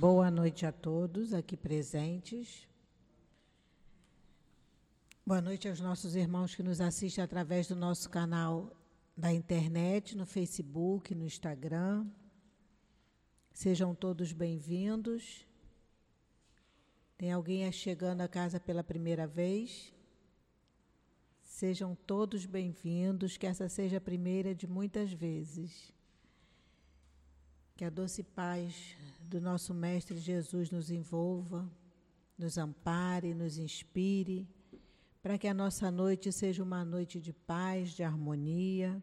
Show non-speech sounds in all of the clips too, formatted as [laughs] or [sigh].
Boa noite a todos aqui presentes. Boa noite aos nossos irmãos que nos assistem através do nosso canal da internet, no Facebook, no Instagram. Sejam todos bem-vindos. Tem alguém chegando à casa pela primeira vez? Sejam todos bem-vindos, que essa seja a primeira de muitas vezes. Que a doce paz do nosso Mestre Jesus nos envolva, nos ampare, nos inspire, para que a nossa noite seja uma noite de paz, de harmonia,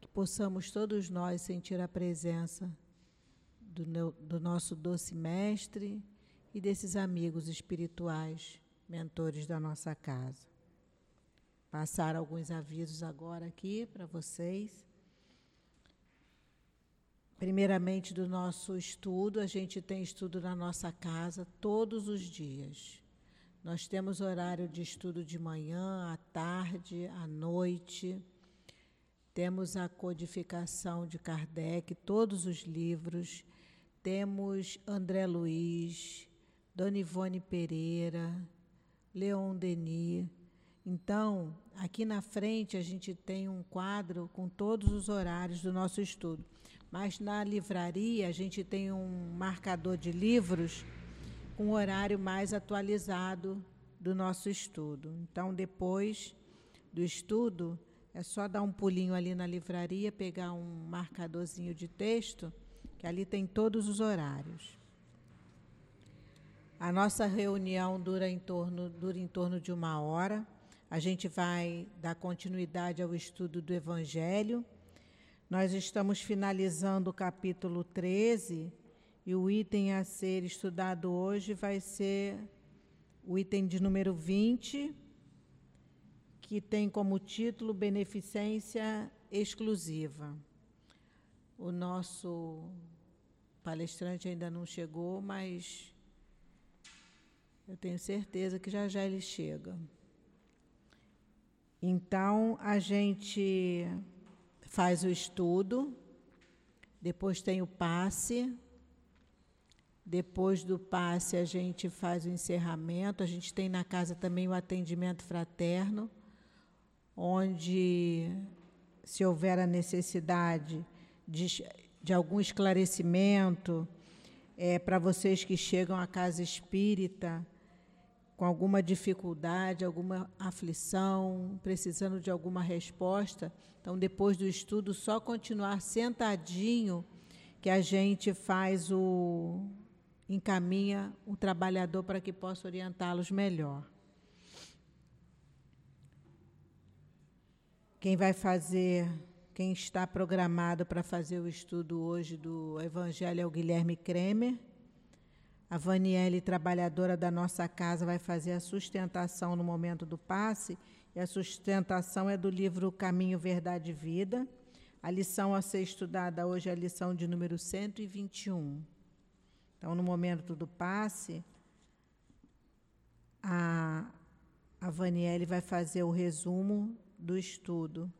que possamos todos nós sentir a presença do, do nosso doce Mestre e desses amigos espirituais, mentores da nossa casa. Passar alguns avisos agora aqui para vocês. Primeiramente, do nosso estudo, a gente tem estudo na nossa casa todos os dias. Nós temos horário de estudo de manhã, à tarde, à noite. Temos a codificação de Kardec, todos os livros. Temos André Luiz, Dona Ivone Pereira, Leon Denis. Então, aqui na frente a gente tem um quadro com todos os horários do nosso estudo. Mas na livraria a gente tem um marcador de livros com horário mais atualizado do nosso estudo. Então, depois do estudo, é só dar um pulinho ali na livraria, pegar um marcadorzinho de texto, que ali tem todos os horários. A nossa reunião dura em torno, dura em torno de uma hora. A gente vai dar continuidade ao estudo do Evangelho. Nós estamos finalizando o capítulo 13 e o item a ser estudado hoje vai ser o item de número 20, que tem como título Beneficência Exclusiva. O nosso palestrante ainda não chegou, mas eu tenho certeza que já já ele chega. Então, a gente faz o estudo, depois tem o passe, depois do passe a gente faz o encerramento, a gente tem na casa também o atendimento fraterno, onde, se houver a necessidade de, de algum esclarecimento, é, para vocês que chegam à casa espírita, com alguma dificuldade, alguma aflição, precisando de alguma resposta. Então, depois do estudo, só continuar sentadinho que a gente faz o encaminha o trabalhador para que possa orientá-los melhor. Quem vai fazer, quem está programado para fazer o estudo hoje do Evangelho é o Guilherme Kremer a Vaniele, trabalhadora da nossa casa, vai fazer a sustentação no momento do passe, e a sustentação é do livro Caminho, Verdade e Vida. A lição a ser estudada hoje é a lição de número 121. Então, no momento do passe, a, a Vaniele vai fazer o resumo do estudo.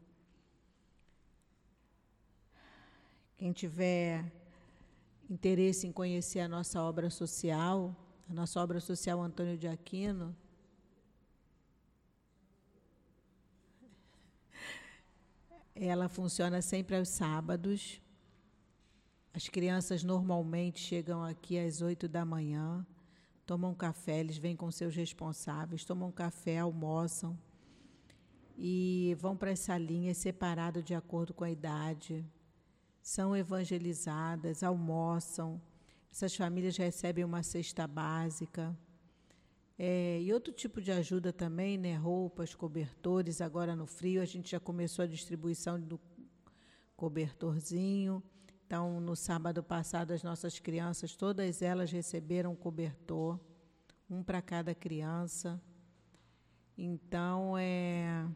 Quem tiver interesse em conhecer a nossa obra social, a nossa obra social Antônio de Aquino, ela funciona sempre aos sábados. As crianças normalmente chegam aqui às oito da manhã, tomam café, eles vêm com seus responsáveis, tomam café, almoçam e vão para as salinhas separadas de acordo com a idade são evangelizadas, almoçam, essas famílias recebem uma cesta básica. É, e outro tipo de ajuda também, né? roupas, cobertores. Agora no frio a gente já começou a distribuição do cobertorzinho. Então, no sábado passado, as nossas crianças, todas elas receberam cobertor, um para cada criança. Então, é,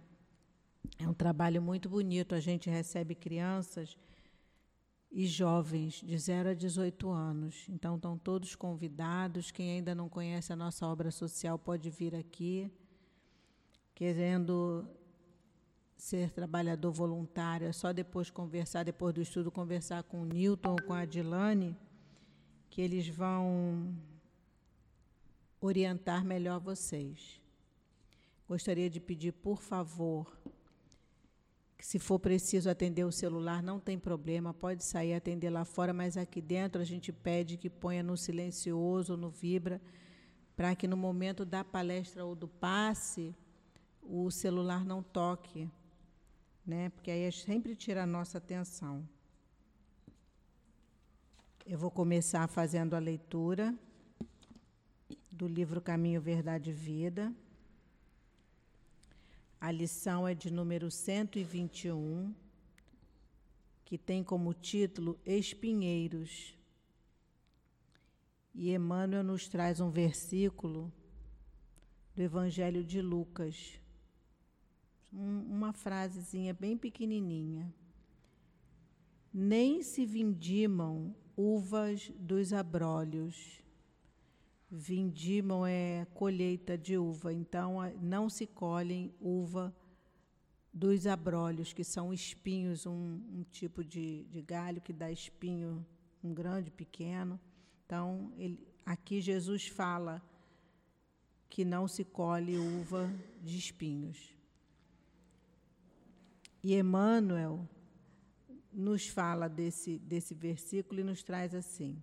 é um trabalho muito bonito. A gente recebe crianças e jovens de 0 a 18 anos. Então, estão todos convidados. Quem ainda não conhece a nossa obra social pode vir aqui, querendo ser trabalhador voluntário. É só depois conversar, depois do estudo, conversar com o Newton ou com a Adilane, que eles vão orientar melhor vocês. Gostaria de pedir, por favor, que se for preciso atender o celular, não tem problema, pode sair atender lá fora, mas aqui dentro a gente pede que ponha no silencioso no vibra, para que no momento da palestra ou do passe, o celular não toque, né? Porque aí sempre tira a nossa atenção. Eu vou começar fazendo a leitura do livro Caminho, Verdade e Vida. A lição é de número 121, que tem como título Espinheiros. E Emmanuel nos traz um versículo do Evangelho de Lucas, um, uma frasezinha bem pequenininha. Nem se vindimam uvas dos abrolhos Vindimam é colheita de uva, então não se colhem uva dos abrolhos, que são espinhos, um, um tipo de, de, galho que dá espinho, um grande, pequeno. Então, ele, aqui Jesus fala que não se colhe uva de espinhos. E Emmanuel nos fala desse, desse versículo e nos traz assim.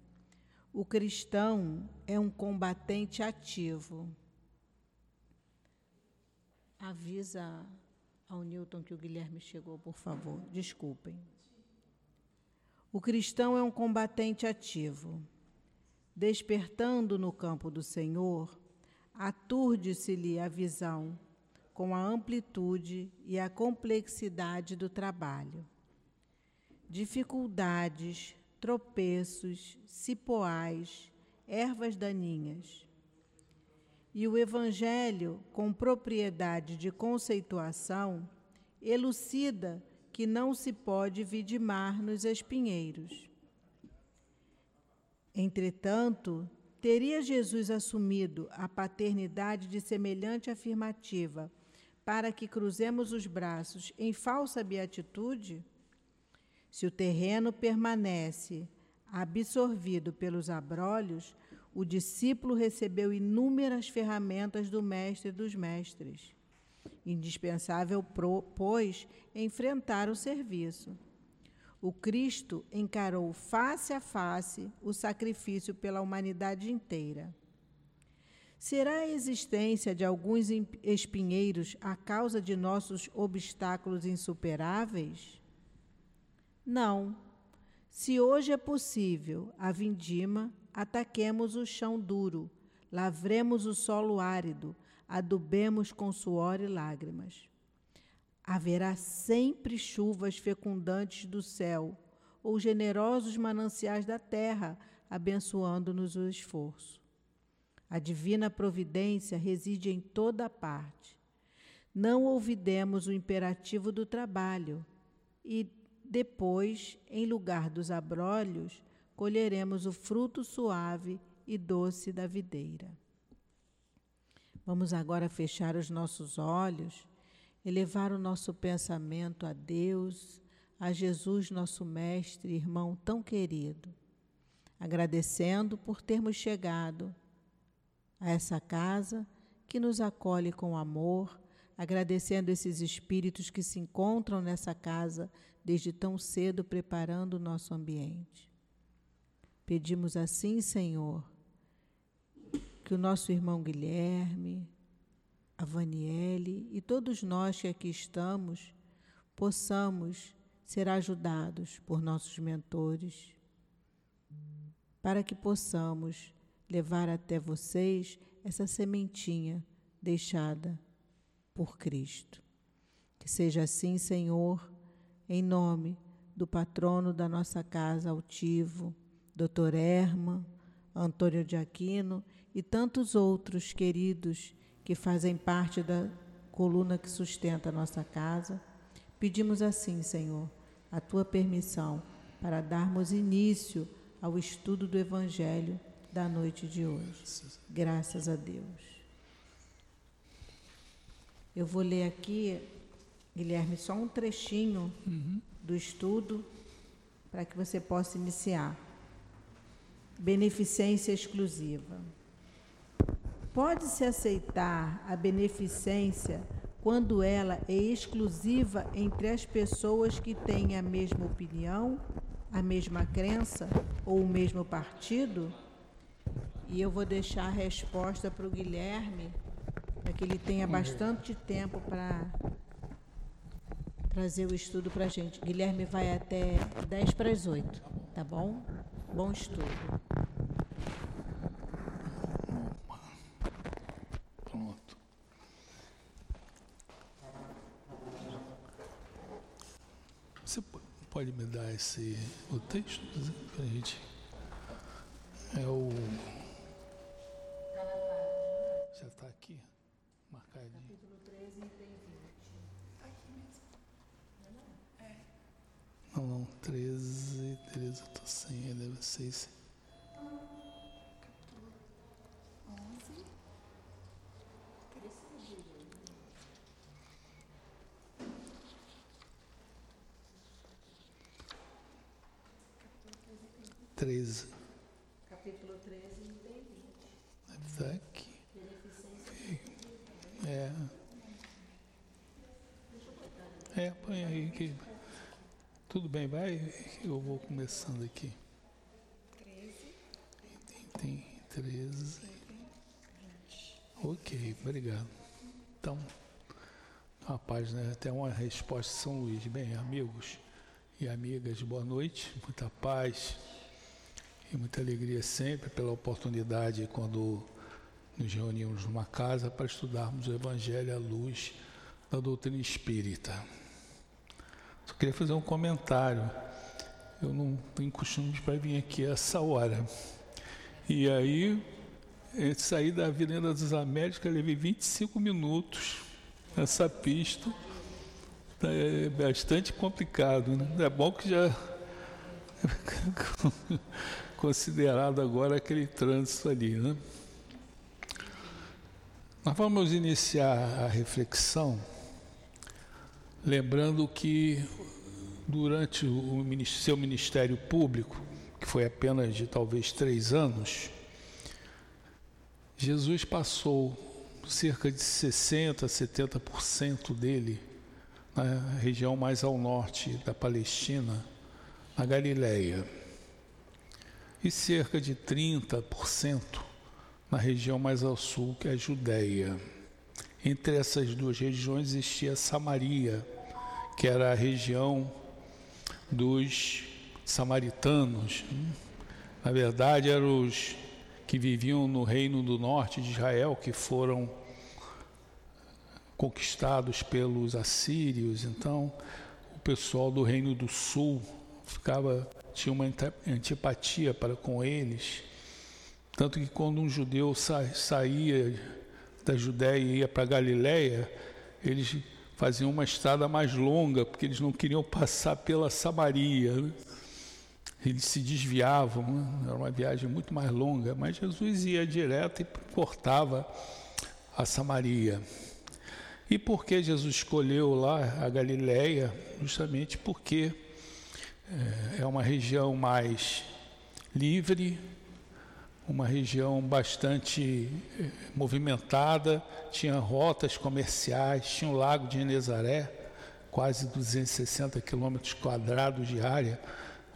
O cristão é um combatente ativo. Avisa ao Newton que o Guilherme chegou, por favor. Desculpem. O cristão é um combatente ativo. Despertando no campo do Senhor, aturde-se-lhe a visão com a amplitude e a complexidade do trabalho. Dificuldades, tropeços, cipoais, ervas daninhas. E o Evangelho, com propriedade de conceituação, elucida que não se pode vidimar nos espinheiros. Entretanto, teria Jesus assumido a paternidade de semelhante afirmativa para que cruzemos os braços em falsa beatitude? Se o terreno permanece absorvido pelos abrolhos, o discípulo recebeu inúmeras ferramentas do Mestre dos Mestres. Indispensável, pois, enfrentar o serviço. O Cristo encarou face a face o sacrifício pela humanidade inteira. Será a existência de alguns espinheiros a causa de nossos obstáculos insuperáveis? Não. Se hoje é possível a vindima, ataquemos o chão duro, lavremos o solo árido, adubemos com suor e lágrimas. Haverá sempre chuvas fecundantes do céu, ou generosos mananciais da terra, abençoando-nos o esforço. A divina providência reside em toda parte. Não ouvidemos o imperativo do trabalho e depois, em lugar dos abrolhos, colheremos o fruto suave e doce da videira. Vamos agora fechar os nossos olhos, elevar o nosso pensamento a Deus, a Jesus, nosso Mestre, irmão tão querido, agradecendo por termos chegado a essa casa que nos acolhe com amor, agradecendo esses espíritos que se encontram nessa casa desde tão cedo preparando o nosso ambiente. Pedimos assim, Senhor, que o nosso irmão Guilherme, a Vaniele e todos nós que aqui estamos possamos ser ajudados por nossos mentores, para que possamos levar até vocês essa sementinha deixada por Cristo. Que seja assim, Senhor, em nome do patrono da nossa casa altivo, Dr. Erma, Antônio de Aquino e tantos outros queridos que fazem parte da coluna que sustenta a nossa casa, pedimos assim, Senhor, a tua permissão para darmos início ao estudo do Evangelho da noite de hoje. Graças a Deus. Eu vou ler aqui Guilherme, só um trechinho uhum. do estudo para que você possa iniciar. beneficência exclusiva. Pode-se aceitar a beneficência quando ela é exclusiva entre as pessoas que têm a mesma opinião, a mesma crença ou o mesmo partido? E eu vou deixar a resposta para o Guilherme, para que ele tenha bastante tempo para trazer o estudo para a gente. Guilherme vai até 10 para as 8, tá bom? Bom estudo. Pronto. Você pode me dar esse o texto para a gente? É o já está aqui, marcadinho. Capítulo 13, item 20. Aqui mesmo. É. Não, não, 13, 13 eu estou sem, deve ser esse. Capítulo 11. Treze. Capítulo 13, item 20. Está aqui. É. É, põe aí que. Tudo bem, vai. Eu vou começando aqui. 13. Tem 13. Ok, obrigado. Então, uma página, até uma resposta de São Luís. Bem, amigos e amigas, boa noite, muita paz e muita alegria sempre pela oportunidade quando nos reunimos numa casa para estudarmos o Evangelho à luz da doutrina espírita. Só queria fazer um comentário. Eu não tenho costume para vir aqui a essa hora. E aí, saí da Avenida das Américas, levei 25 minutos nessa pista. É bastante complicado, né? É bom que já [laughs] considerado agora aquele trânsito ali, né? Nós vamos iniciar a reflexão lembrando que durante o seu ministério público, que foi apenas de talvez três anos, Jesus passou cerca de 60%, 70% dele na região mais ao norte da Palestina, na Galileia, e cerca de 30% na região mais ao sul, que é a Judéia. Entre essas duas regiões existia Samaria, que era a região dos samaritanos. Na verdade, eram os que viviam no reino do norte de Israel, que foram conquistados pelos assírios. Então, o pessoal do reino do sul ficava tinha uma antipatia para com eles tanto que quando um judeu sa saía da Judéia e ia para Galiléia, eles faziam uma estrada mais longa, porque eles não queriam passar pela Samaria. Eles se desviavam, né? era uma viagem muito mais longa, mas Jesus ia direto e cortava a Samaria. E por que Jesus escolheu lá a Galiléia? Justamente porque é, é uma região mais livre, uma região bastante eh, movimentada, tinha rotas comerciais, tinha o lago de Genezaré, quase 260 quilômetros quadrados de área.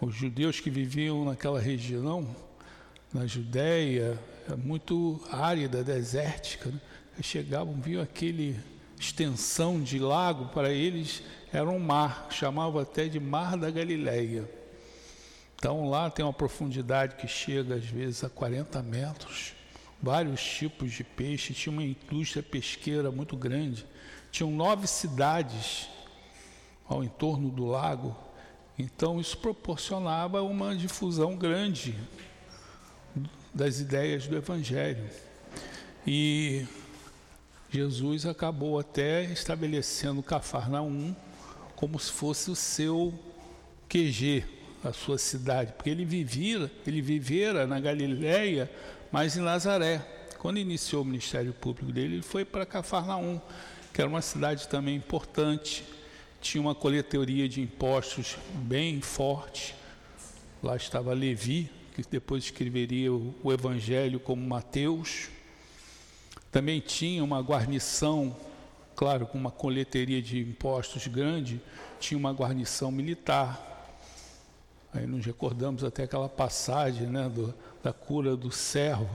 Os judeus que viviam naquela região, na Judéia, é muito árida, desértica, né? chegavam, viam aquele extensão de lago, para eles era um mar, chamavam até de Mar da Galileia. Então lá tem uma profundidade que chega às vezes a 40 metros, vários tipos de peixe, tinha uma indústria pesqueira muito grande, tinham nove cidades ao entorno do lago, então isso proporcionava uma difusão grande das ideias do Evangelho. E Jesus acabou até estabelecendo Cafarnaum como se fosse o seu QG, a sua cidade, porque ele vivia, ele vivera na Galiléia, mas em Nazaré. Quando iniciou o ministério público dele, ele foi para Cafarnaum, que era uma cidade também importante, tinha uma coletoria de impostos bem forte. Lá estava Levi, que depois escreveria o, o Evangelho como Mateus. Também tinha uma guarnição, claro, com uma coleteria de impostos grande, tinha uma guarnição militar. Aí nos recordamos até aquela passagem né, do, da cura do servo,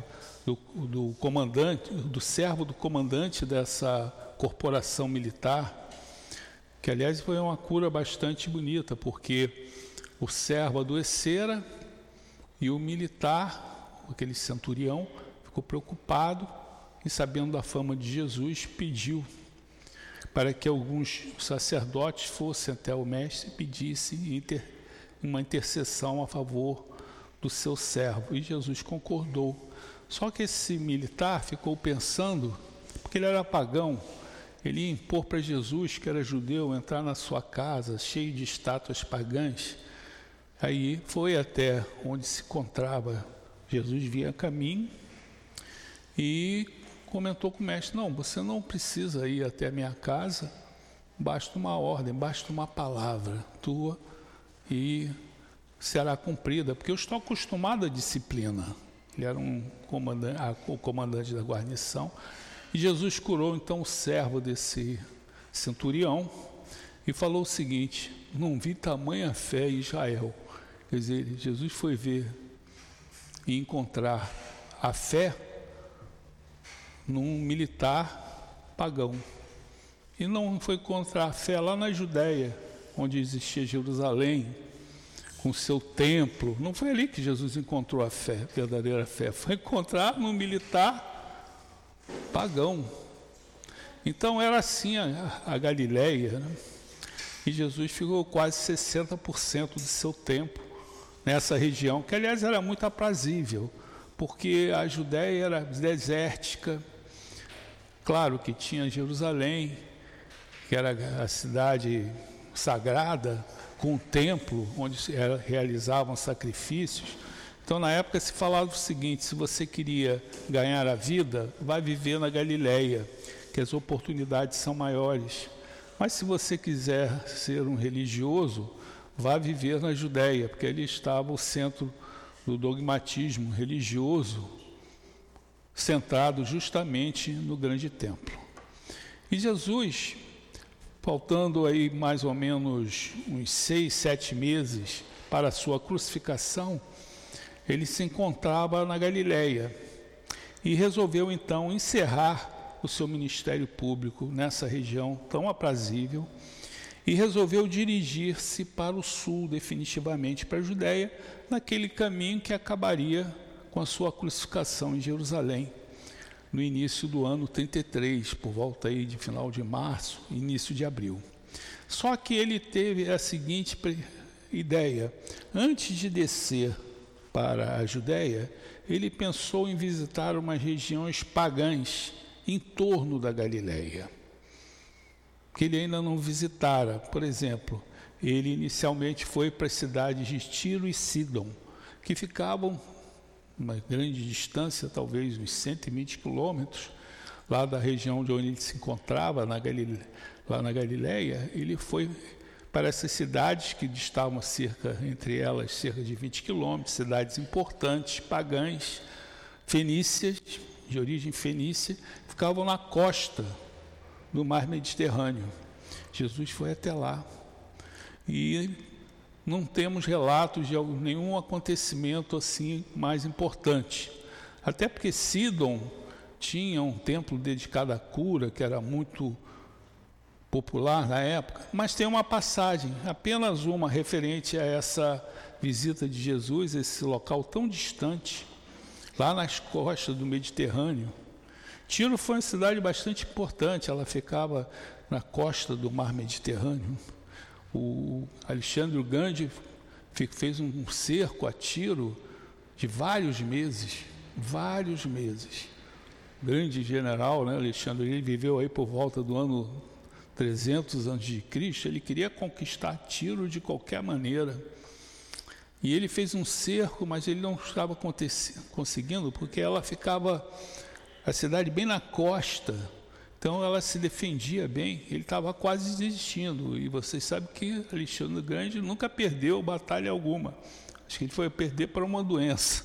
do, do comandante, do servo do comandante dessa corporação militar, que aliás foi uma cura bastante bonita, porque o servo adoecera e o militar, aquele centurião, ficou preocupado e, sabendo da fama de Jesus, pediu para que alguns sacerdotes fossem até o mestre e pedissem inter, uma intercessão a favor do seu servo. E Jesus concordou. Só que esse militar ficou pensando, porque ele era pagão, ele ia impor para Jesus, que era judeu, entrar na sua casa cheio de estátuas pagãs. Aí foi até onde se encontrava. Jesus via caminho e comentou com o mestre: Não, você não precisa ir até a minha casa, basta uma ordem, basta uma palavra tua e será cumprida, porque eu estou acostumado à disciplina. Ele era um comandante, o comandante da guarnição. E Jesus curou então o servo desse centurião e falou o seguinte: Não vi tamanha fé em Israel. Quer dizer, Jesus foi ver e encontrar a fé num militar pagão. E não foi encontrar a fé lá na Judéia, onde existia Jerusalém, com seu templo. Não foi ali que Jesus encontrou a fé, a verdadeira fé. Foi encontrar no militar pagão. Então era assim a, a Galileia. Né? E Jesus ficou quase 60% do seu tempo nessa região, que aliás era muito aprazível, porque a Judéia era desértica. Claro que tinha Jerusalém, que era a cidade sagrada, com o templo onde se realizavam sacrifícios então, na época se falava o seguinte: se você queria ganhar a vida, vai viver na Galileia, que as oportunidades são maiores. Mas se você quiser ser um religioso, vá viver na Judéia, porque ali estava o centro do dogmatismo religioso, centrado justamente no grande templo. E Jesus, faltando aí mais ou menos uns seis, sete meses para a sua crucificação, ele se encontrava na Galileia e resolveu então encerrar o seu ministério público nessa região tão aprazível e resolveu dirigir-se para o sul, definitivamente para a Judéia, naquele caminho que acabaria com a sua crucificação em Jerusalém, no início do ano 33, por volta aí de final de março, início de abril. Só que ele teve a seguinte ideia: antes de descer para a Judéia, ele pensou em visitar umas regiões pagãs em torno da Galileia, que ele ainda não visitara. Por exemplo, ele inicialmente foi para as cidades de Tiro e Sidon, que ficavam uma grande distância, talvez uns 120 quilômetros, lá da região de onde ele se encontrava, na Galileia, lá na Galileia, ele foi para essas cidades que distavam cerca, entre elas, cerca de 20 quilômetros, cidades importantes, pagãs, fenícias, de origem fenícia, ficavam na costa do mar Mediterrâneo. Jesus foi até lá e não temos relatos de nenhum acontecimento assim mais importante. Até porque Sidon tinha um templo dedicado à cura, que era muito popular na época, mas tem uma passagem, apenas uma, referente a essa visita de Jesus, esse local tão distante, lá nas costas do Mediterrâneo. Tiro foi uma cidade bastante importante, ela ficava na costa do mar Mediterrâneo. O Alexandre o Grande fez um cerco a Tiro de vários meses, vários meses. Grande general, né, Alexandre, ele viveu aí por volta do ano 300 anos de Cristo, ele queria conquistar Tiro de qualquer maneira. E ele fez um cerco, mas ele não estava conseguindo, porque ela ficava, a cidade bem na costa, então ela se defendia bem, ele estava quase desistindo. E vocês sabem que Alexandre Grande nunca perdeu batalha alguma. Acho que ele foi perder para uma doença,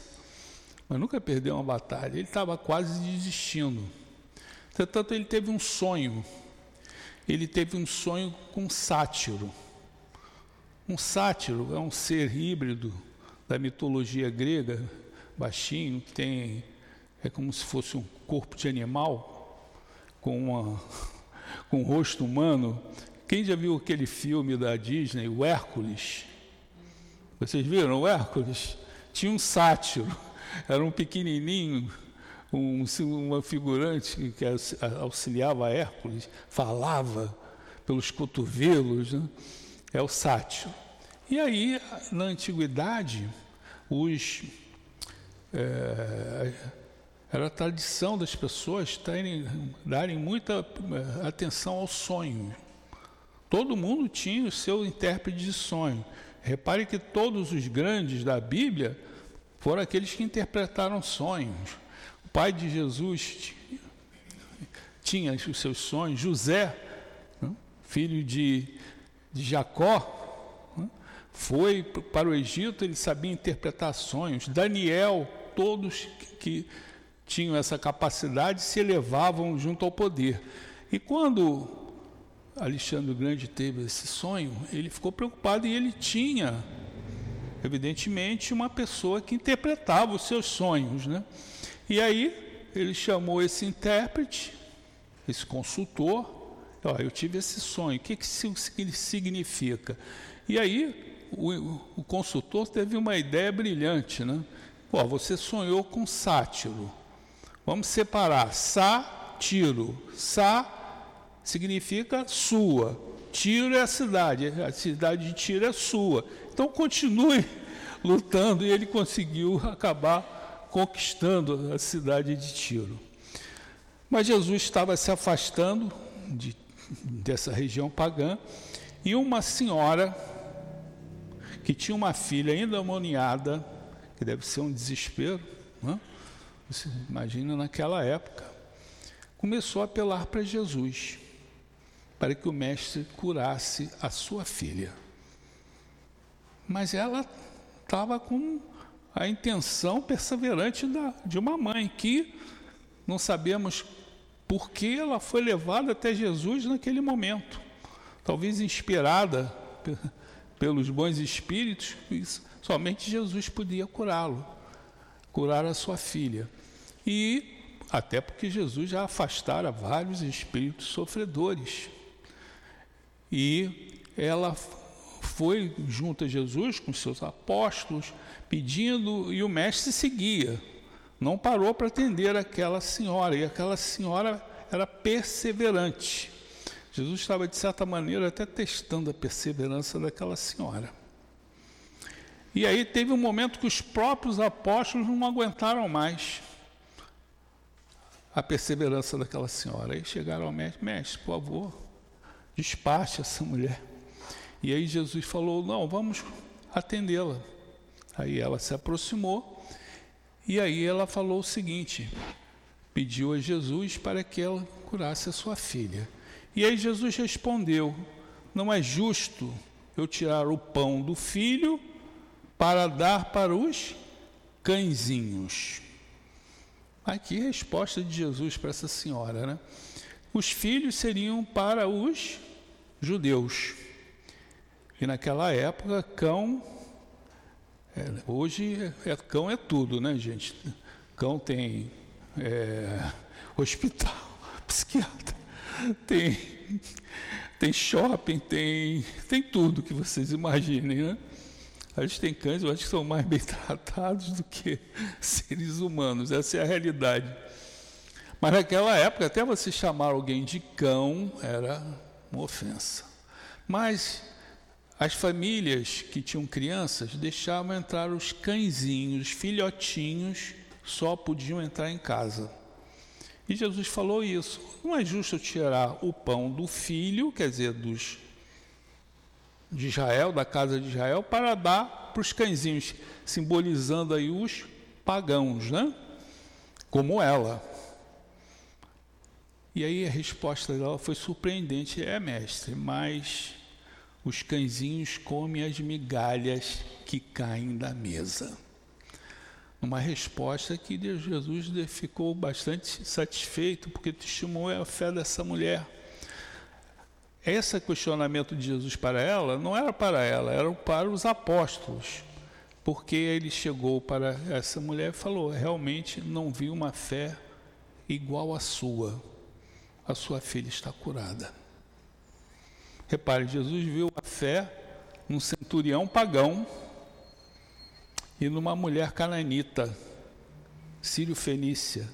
mas nunca perdeu uma batalha. Ele estava quase desistindo. Entretanto, ele teve um sonho. Ele teve um sonho com um sátiro. Um sátiro é um ser híbrido da mitologia grega, baixinho, tem é como se fosse um corpo de animal com uma [laughs] com um rosto humano. Quem já viu aquele filme da Disney, o Hércules? Vocês viram o Hércules? Tinha um sátiro, [laughs] era um pequenininho, um, uma figurante que auxiliava Hércules, falava pelos cotovelos, né? é o sátiro. E aí, na antiguidade, os, é, era a tradição das pessoas terem, darem muita é, atenção ao sonho. Todo mundo tinha o seu intérprete de sonho. Repare que todos os grandes da Bíblia foram aqueles que interpretaram sonhos. O pai de Jesus tinha os seus sonhos. José, né, filho de, de Jacó, foi para o Egito, ele sabia interpretar sonhos. Daniel, todos que tinham essa capacidade se elevavam junto ao poder. E quando Alexandre o Grande teve esse sonho, ele ficou preocupado e ele tinha, evidentemente, uma pessoa que interpretava os seus sonhos. Né? E aí ele chamou esse intérprete, esse consultor, ó, eu tive esse sonho, o que, que isso significa? E aí o, o consultor teve uma ideia brilhante, né? Pô, você sonhou com sátiro. Vamos separar sátiro. Sá significa sua. Tiro é a cidade. A cidade de Tiro é sua. Então continue [laughs] lutando e ele conseguiu acabar conquistando a cidade de Tiro. Mas Jesus estava se afastando de, dessa região pagã e uma senhora que tinha uma filha endemoniada, que deve ser um desespero, né? Você imagina naquela época, começou a apelar para Jesus, para que o mestre curasse a sua filha. Mas ela estava com a intenção perseverante da, de uma mãe que não sabemos por que ela foi levada até Jesus naquele momento. Talvez inspirada [laughs] pelos bons espíritos, somente Jesus podia curá-lo, curar a sua filha. E até porque Jesus já afastara vários espíritos sofredores. E ela foi junto a Jesus com seus apóstolos, pedindo, e o mestre seguia. Não parou para atender aquela senhora, e aquela senhora era perseverante. Jesus estava, de certa maneira, até testando a perseverança daquela senhora. E aí teve um momento que os próprios apóstolos não aguentaram mais a perseverança daquela senhora. Aí chegaram ao mestre, mestre, por favor, despache essa mulher. E aí Jesus falou, não, vamos atendê-la. Aí ela se aproximou e aí ela falou o seguinte, pediu a Jesus para que ela curasse a sua filha. E aí Jesus respondeu: Não é justo eu tirar o pão do filho para dar para os cãezinhos. Aqui a resposta de Jesus para essa senhora, né? Os filhos seriam para os judeus. E naquela época, cão. É, hoje, é, cão é tudo, né, gente? Cão tem é, hospital, [laughs] psiquiatra, tem, tem shopping, tem, tem tudo que vocês imaginem, né? A gente tem cães, eu acho que são mais bem [laughs] tratados do que seres humanos, essa é a realidade. Mas naquela época, até você chamar alguém de cão era uma ofensa. Mas as famílias que tinham crianças deixavam entrar os cãezinhos, os filhotinhos, só podiam entrar em casa. E Jesus falou isso. Não é justo tirar o pão do filho, quer dizer, dos de Israel, da casa de Israel, para dar para os cãezinhos, simbolizando aí os pagãos, né? Como ela. E aí a resposta dela foi surpreendente, é mestre, mas os cãezinhos comem as migalhas que caem da mesa. Uma resposta que Jesus ficou bastante satisfeito, porque testemunhou a fé dessa mulher. Esse questionamento de Jesus para ela não era para ela, era para os apóstolos. Porque ele chegou para essa mulher e falou: realmente não vi uma fé igual à sua. A sua filha está curada. Repare, Jesus viu a fé num centurião pagão e numa mulher cananita, sírio-fenícia,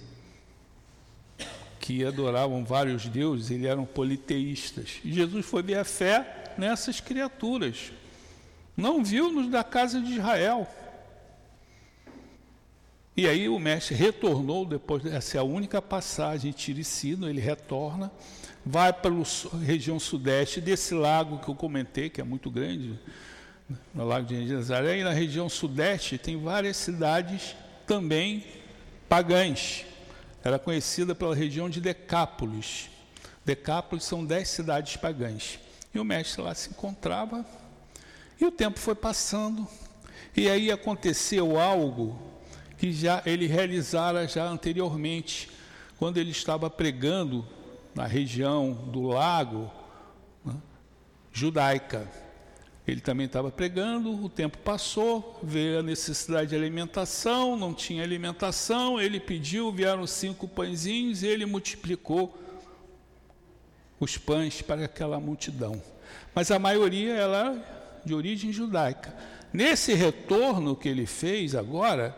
que adoravam vários deuses, eles eram politeístas. E Jesus foi ver a fé nessas criaturas. Não viu-nos da casa de Israel. E aí o mestre retornou, depois, essa é a única passagem, Tiricino, ele retorna, vai para a região sudeste desse lago que eu comentei, que é muito grande, no lago de Nazaré, e na região sudeste tem várias cidades também pagãs. Era conhecida pela região de Decápolis. Decápolis são dez cidades pagãs. E o mestre lá se encontrava, e o tempo foi passando, e aí aconteceu algo que já ele realizara já anteriormente, quando ele estava pregando na região do lago né, judaica. Ele também estava pregando, o tempo passou, veio a necessidade de alimentação, não tinha alimentação, ele pediu, vieram cinco pãezinhos e ele multiplicou os pães para aquela multidão. Mas a maioria era de origem judaica. Nesse retorno que ele fez agora,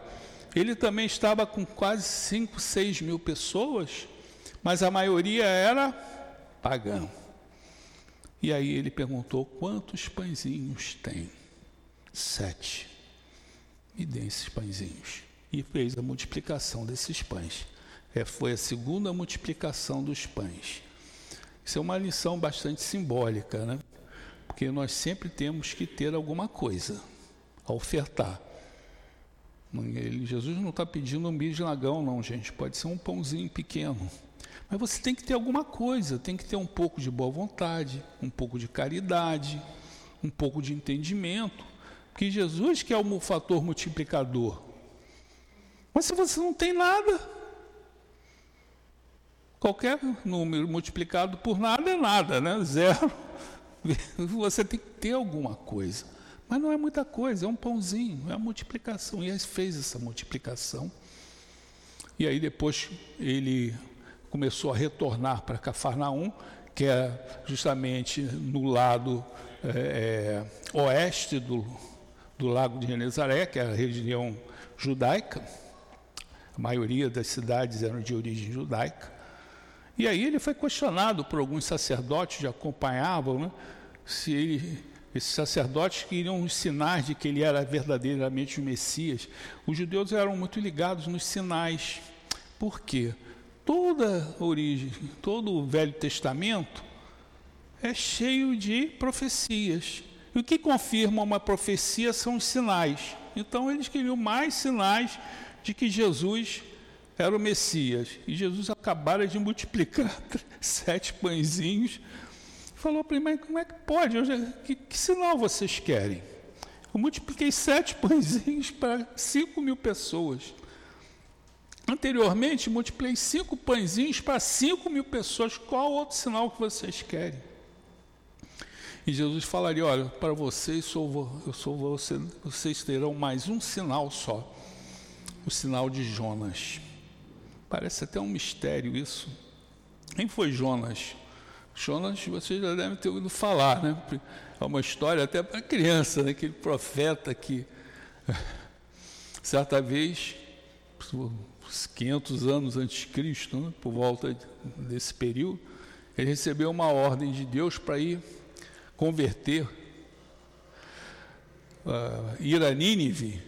ele também estava com quase 5, 6 mil pessoas, mas a maioria era pagã. E aí ele perguntou: quantos pãezinhos tem? Sete. E dê esses pãezinhos. E fez a multiplicação desses pães. É, foi a segunda multiplicação dos pães. Isso é uma lição bastante simbólica, né? Porque nós sempre temos que ter alguma coisa a ofertar. Ele, Jesus não está pedindo um bicho de lagão, não, gente. Pode ser um pãozinho pequeno. Mas você tem que ter alguma coisa, tem que ter um pouco de boa vontade, um pouco de caridade, um pouco de entendimento. Porque Jesus que é o fator multiplicador. Mas se você não tem nada, qualquer número multiplicado por nada é nada, né? Zero. [laughs] Você tem que ter alguma coisa. Mas não é muita coisa, é um pãozinho, é a multiplicação. E ele fez essa multiplicação. E aí depois ele começou a retornar para Cafarnaum, que é justamente no lado é, oeste do, do lago de Genezaré, que é a região judaica. A maioria das cidades eram de origem judaica. E aí ele foi questionado por alguns sacerdotes que acompanhavam, né, se ele esses sacerdotes queriam os sinais de que ele era verdadeiramente o Messias. Os judeus eram muito ligados nos sinais. Por quê? Toda origem, todo o Velho Testamento é cheio de profecias. E o que confirma uma profecia são os sinais. Então eles queriam mais sinais de que Jesus era o Messias. E Jesus acabara de multiplicar [laughs] sete pãezinhos falou para mim, mas como é que pode? Já, que, que sinal vocês querem? Eu multipliquei sete [laughs] pãezinhos para cinco mil pessoas. Anteriormente, multipliquei cinco pãezinhos para cinco mil pessoas. Qual outro sinal que vocês querem? E Jesus falaria: Olha, para vocês, sou, eu sou você, vocês terão mais um sinal só, o sinal de Jonas. Parece até um mistério isso. Quem foi Jonas? Jonas, vocês já devem ter ouvido falar, né? É uma história até para criança, né? aquele profeta que, [laughs] certa vez, 500 anos antes de Cristo, né? por volta desse período, ele recebeu uma ordem de Deus para ir converter, uh, ir a Nínive,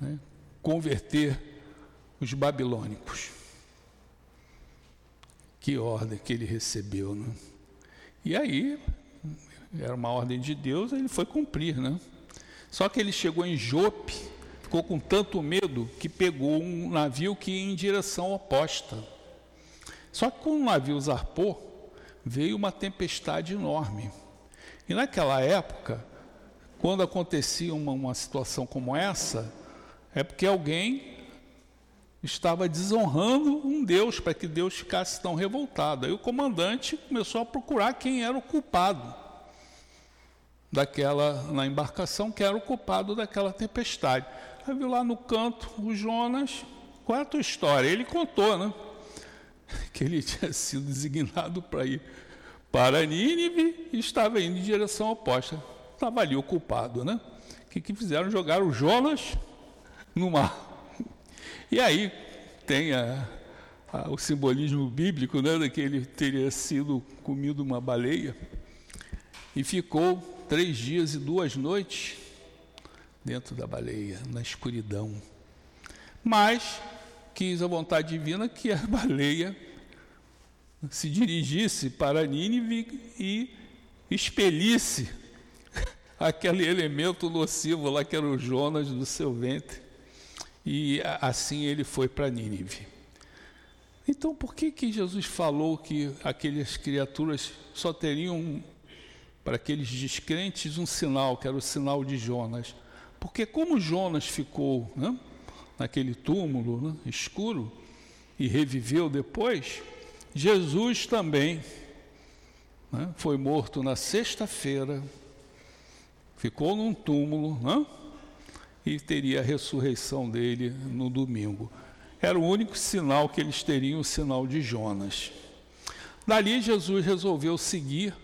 né? converter os babilônicos. Que ordem que ele recebeu, né? E aí, era uma ordem de Deus, ele foi cumprir, né? Só que ele chegou em Jope, ficou com tanto medo que pegou um navio que ia em direção oposta. Só que quando o navio zarpou, veio uma tempestade enorme. E naquela época, quando acontecia uma, uma situação como essa, é porque alguém estava desonrando um Deus para que Deus ficasse tão revoltado. Aí o comandante começou a procurar quem era o culpado daquela na embarcação, que era o culpado daquela tempestade. Aí viu lá no canto o Jonas, qual é a tua história? Ele contou, né? [laughs] Que ele tinha sido designado para ir para Nínive e estava indo em direção oposta. Estava ali o culpado, né? O que, que fizeram? Jogaram o Jonas no mar. [laughs] E aí tem a, a, o simbolismo bíblico, né? De que ele teria sido comido uma baleia e ficou três dias e duas noites dentro da baleia, na escuridão. Mas quis a vontade divina que a [laughs] baleia se dirigisse para Nínive e expelisse [laughs] aquele elemento nocivo lá que era o Jonas do seu ventre. E assim ele foi para Nínive. Então, por que, que Jesus falou que aquelas criaturas só teriam, para aqueles descrentes, um sinal, que era o sinal de Jonas? Porque, como Jonas ficou né, naquele túmulo né, escuro e reviveu depois, Jesus também né, foi morto na sexta-feira, ficou num túmulo né, e teria a ressurreição dele no domingo. Era o único sinal que eles teriam, o sinal de Jonas. Dali Jesus resolveu seguir,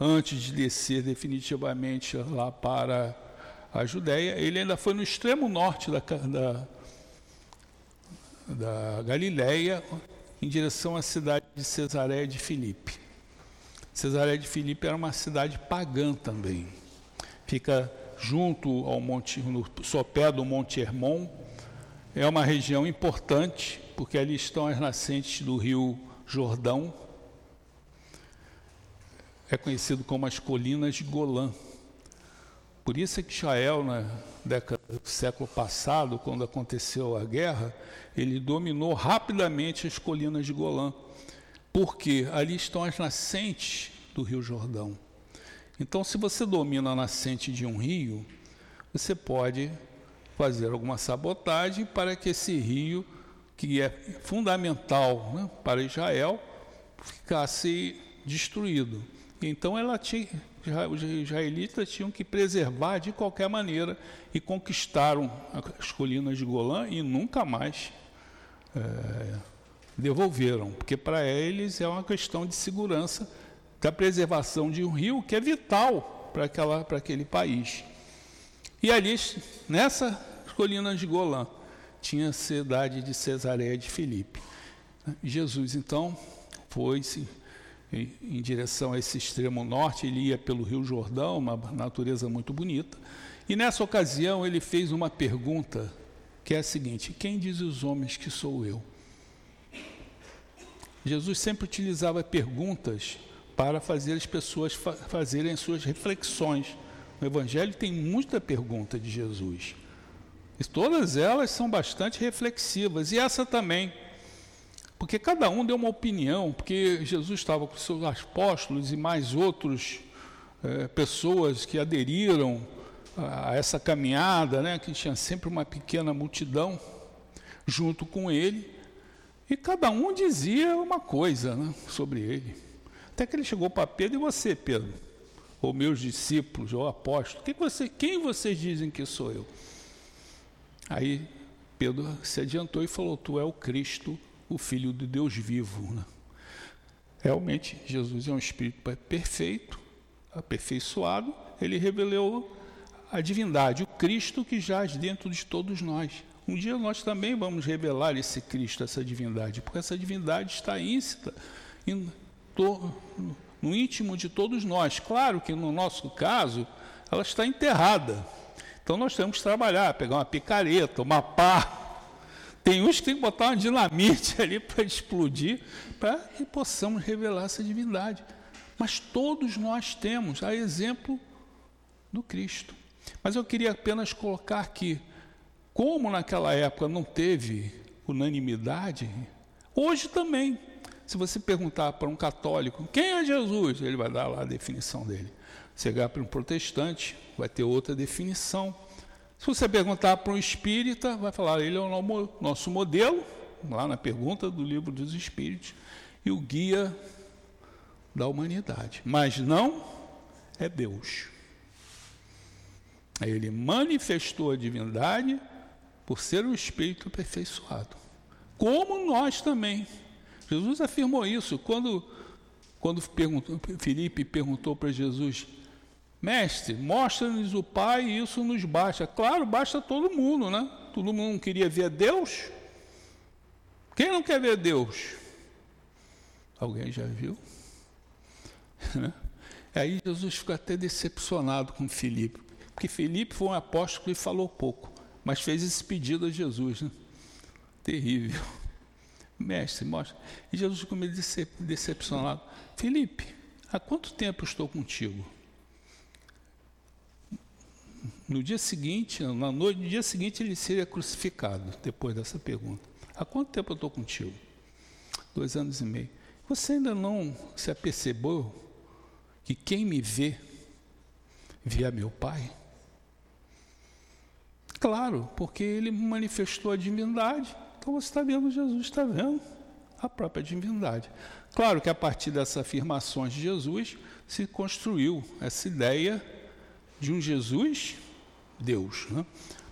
antes de descer definitivamente lá para a Judéia. Ele ainda foi no extremo norte da, da, da Galiléia, em direção à cidade de Cesareia de Filipe. Cesareia de Filipe era uma cidade pagã também. Fica junto ao monte, no sopé do Monte Hermon. É uma região importante, porque ali estão as nascentes do rio Jordão. É conhecido como as colinas de Golã. Por isso é que Israel, na década do século passado, quando aconteceu a guerra, ele dominou rapidamente as colinas de Golã, porque ali estão as nascentes do Rio Jordão. Então, se você domina a nascente de um rio, você pode fazer alguma sabotagem para que esse rio, que é fundamental né, para Israel, ficasse destruído. Então, ela tinha, os israelitas tinham que preservar de qualquer maneira e conquistaram as colinas de Golã e nunca mais é, devolveram, porque para eles é uma questão de segurança da preservação de um rio que é vital para, aquela, para aquele país. E ali, nessa colina de Golã, tinha a cidade de Cesareia de Filipe. Jesus, então, foi-se em direção a esse extremo norte, ele ia pelo Rio Jordão, uma natureza muito bonita. E nessa ocasião ele fez uma pergunta que é a seguinte: Quem diz os homens que sou eu? Jesus sempre utilizava perguntas para fazer as pessoas fa fazerem suas reflexões. O Evangelho tem muita pergunta de Jesus. E todas elas são bastante reflexivas, e essa também. Porque cada um deu uma opinião, porque Jesus estava com seus apóstolos e mais outras é, pessoas que aderiram a essa caminhada, né, que tinha sempre uma pequena multidão junto com ele, e cada um dizia uma coisa né, sobre ele. Até que ele chegou para Pedro, e você, Pedro? Ou meus discípulos, ou apóstolos, que você, quem vocês dizem que sou eu? Aí Pedro se adiantou e falou: Tu é o Cristo, o Filho de Deus vivo. Né? Realmente, Jesus é um Espírito perfeito, aperfeiçoado, ele revelou a divindade, o Cristo que jaz dentro de todos nós. Um dia nós também vamos revelar esse Cristo, essa divindade, porque essa divindade está íncita no íntimo de todos nós. Claro que no nosso caso, ela está enterrada. Então nós temos que trabalhar, pegar uma picareta, uma pá. Tem uns que tem que botar uma dinamite [laughs] ali para explodir, para que possamos revelar essa divindade. Mas todos nós temos, a exemplo do Cristo. Mas eu queria apenas colocar que, como naquela época não teve unanimidade, hoje também. Se você perguntar para um católico quem é Jesus, ele vai dar lá a definição dele. Chegar para um protestante, vai ter outra definição. Se você perguntar para um espírita, vai falar, ele é o nosso modelo, lá na pergunta do livro dos espíritos, e o guia da humanidade. Mas não é Deus. Ele manifestou a divindade por ser um espírito aperfeiçoado. Como nós também. Jesus afirmou isso quando, quando perguntou, Felipe perguntou para Jesus: Mestre, mostra-nos o Pai e isso nos basta. Claro, basta todo mundo, né? Todo mundo queria ver Deus. Quem não quer ver Deus? Alguém já viu? [laughs] Né? Aí Jesus ficou até decepcionado com Filipe, porque Filipe foi um apóstolo que falou pouco, mas fez esse pedido a Jesus. Né? Terrível. [laughs] Mestre, mostra. E Jesus ficou meio decepcionado. Filipe, há quanto tempo estou contigo? No dia seguinte, na noite, no dia seguinte ele seria crucificado, depois dessa pergunta. Há quanto tempo eu estou contigo? Dois anos e meio. Você ainda não se apercebeu que quem me vê, vê a meu Pai? Claro, porque ele manifestou a divindade. Então você está vendo Jesus, está vendo a própria divindade. Claro que a partir dessas afirmações de Jesus se construiu essa ideia de um Jesus Deus, né?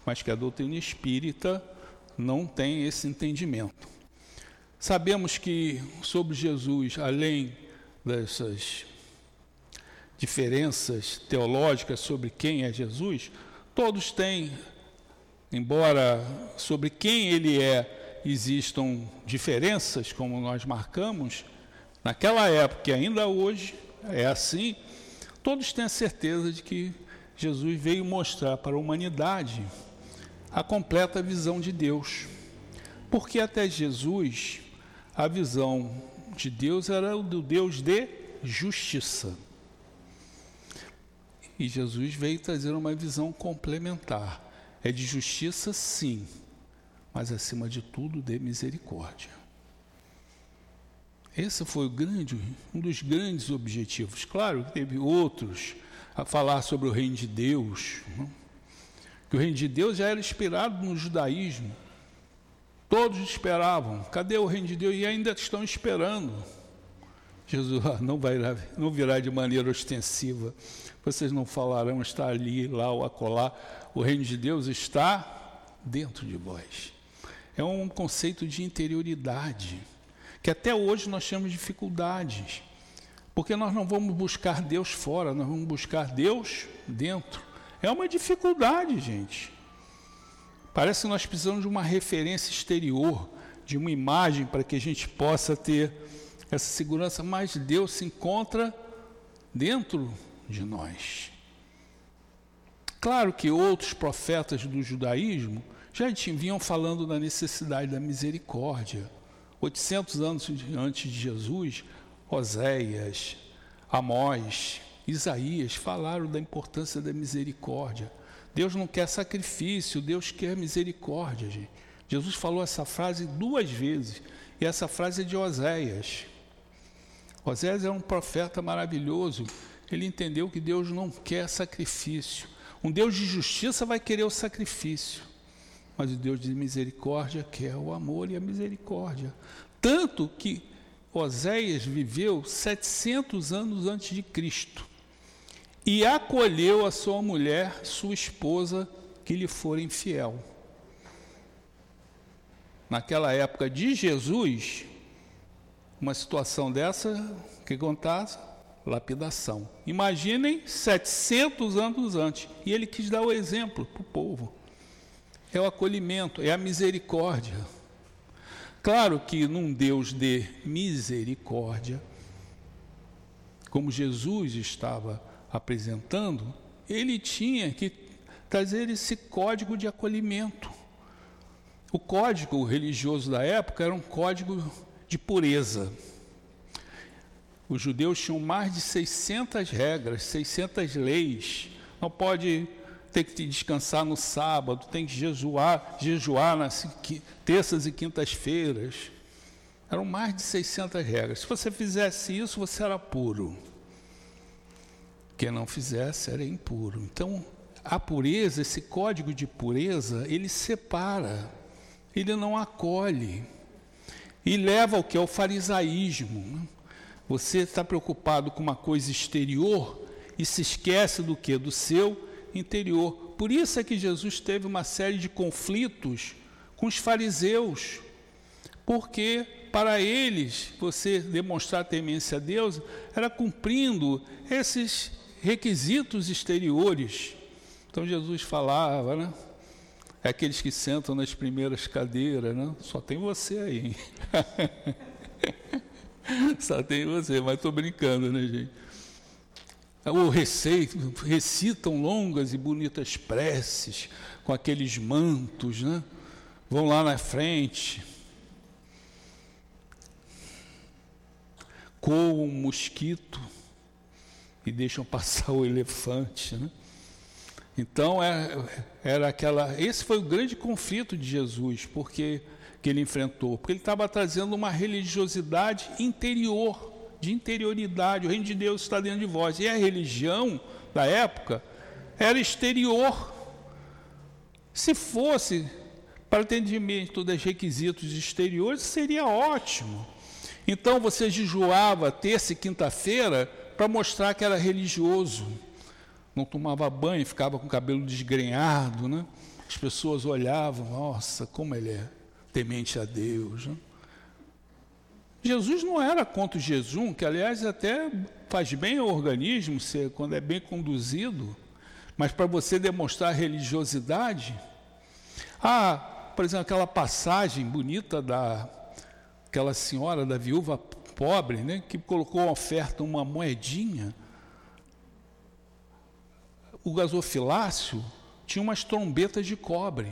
mas que a doutrina espírita não tem esse entendimento. Sabemos que sobre Jesus, além dessas diferenças teológicas sobre quem é Jesus, todos têm, embora sobre quem ele é existam diferenças, como nós marcamos, naquela época e ainda hoje é assim, todos têm a certeza de que Jesus veio mostrar para a humanidade a completa visão de Deus. Porque até Jesus, a visão de Deus era o do Deus de justiça. E Jesus veio trazer uma visão complementar. É de justiça, sim, mas acima de tudo de misericórdia. Esse foi grande, um dos grandes objetivos. Claro que teve outros a falar sobre o reino de Deus. Que o reino de Deus já era inspirado no judaísmo. Todos esperavam. Cadê o reino de Deus? E ainda estão esperando. Jesus ah, não, vai, não virá de maneira ostensiva. Vocês não falarão estar ali, lá ou acolá. O reino de Deus está dentro de vós. É um conceito de interioridade, que até hoje nós temos dificuldades. Porque nós não vamos buscar Deus fora, nós vamos buscar Deus dentro. É uma dificuldade, gente. Parece que nós precisamos de uma referência exterior, de uma imagem para que a gente possa ter essa segurança, mas Deus se encontra dentro de nós. Claro que outros profetas do judaísmo já vinham falando da necessidade da misericórdia. 800 anos antes de Jesus, Oséias, Amós, Isaías falaram da importância da misericórdia. Deus não quer sacrifício, Deus quer misericórdia, gente. Jesus falou essa frase duas vezes, e essa frase é de Oséias. Oséias é um profeta maravilhoso. Ele entendeu que Deus não quer sacrifício. Um Deus de justiça vai querer o sacrifício, mas o Deus de misericórdia quer o amor e a misericórdia. Tanto que Oséias viveu 700 anos antes de Cristo e acolheu a sua mulher, sua esposa, que lhe for infiel. Naquela época de Jesus, uma situação dessa, que acontece? Lapidação. Imaginem 700 anos antes. E ele quis dar o exemplo para o povo. É o acolhimento, é a misericórdia. Claro que num Deus de misericórdia, como Jesus estava apresentando, ele tinha que trazer esse código de acolhimento. O código religioso da época era um código de pureza. Os judeus tinham mais de 600 regras, 600 leis. Não pode tem que descansar no sábado, tem que jejuar, jejuar nas terças e quintas-feiras. Eram mais de 600 regras. Se você fizesse isso, você era puro. Quem não fizesse era impuro. Então, a pureza, esse código de pureza, ele separa, ele não acolhe. E leva ao que é o farisaísmo. Você está preocupado com uma coisa exterior e se esquece do que? Do seu interior. Por isso é que Jesus teve uma série de conflitos com os fariseus, porque para eles você demonstrar temência a Deus era cumprindo esses requisitos exteriores. Então Jesus falava, né? É aqueles que sentam nas primeiras cadeiras, né? Só tem você aí. [laughs] Só tem você, mas estou brincando, né, gente? Ou receitam, recitam longas e bonitas preces com aqueles mantos, né? Vão lá na frente. Coam um mosquito e deixam passar [laughs] o elefante, né? Então é, era aquela. Esse foi o grande conflito de Jesus, porque que ele enfrentou, porque ele estava trazendo uma religiosidade interior, de interioridade. O reino de Deus está dentro de vós. E a religião da época era exterior. Se fosse para atendimento dos requisitos exteriores, seria ótimo. Então você jejuava terça e quinta-feira para mostrar que era religioso não tomava banho, ficava com o cabelo desgrenhado, né? As pessoas olhavam, nossa, como ele é temente a Deus. Né? Jesus não era contra o jejum, que aliás até faz bem ao organismo quando é bem conduzido, mas para você demonstrar religiosidade. Ah, por exemplo, aquela passagem bonita da aquela senhora da viúva pobre, né, que colocou a oferta uma moedinha o gasofilácio tinha umas trombetas de cobre.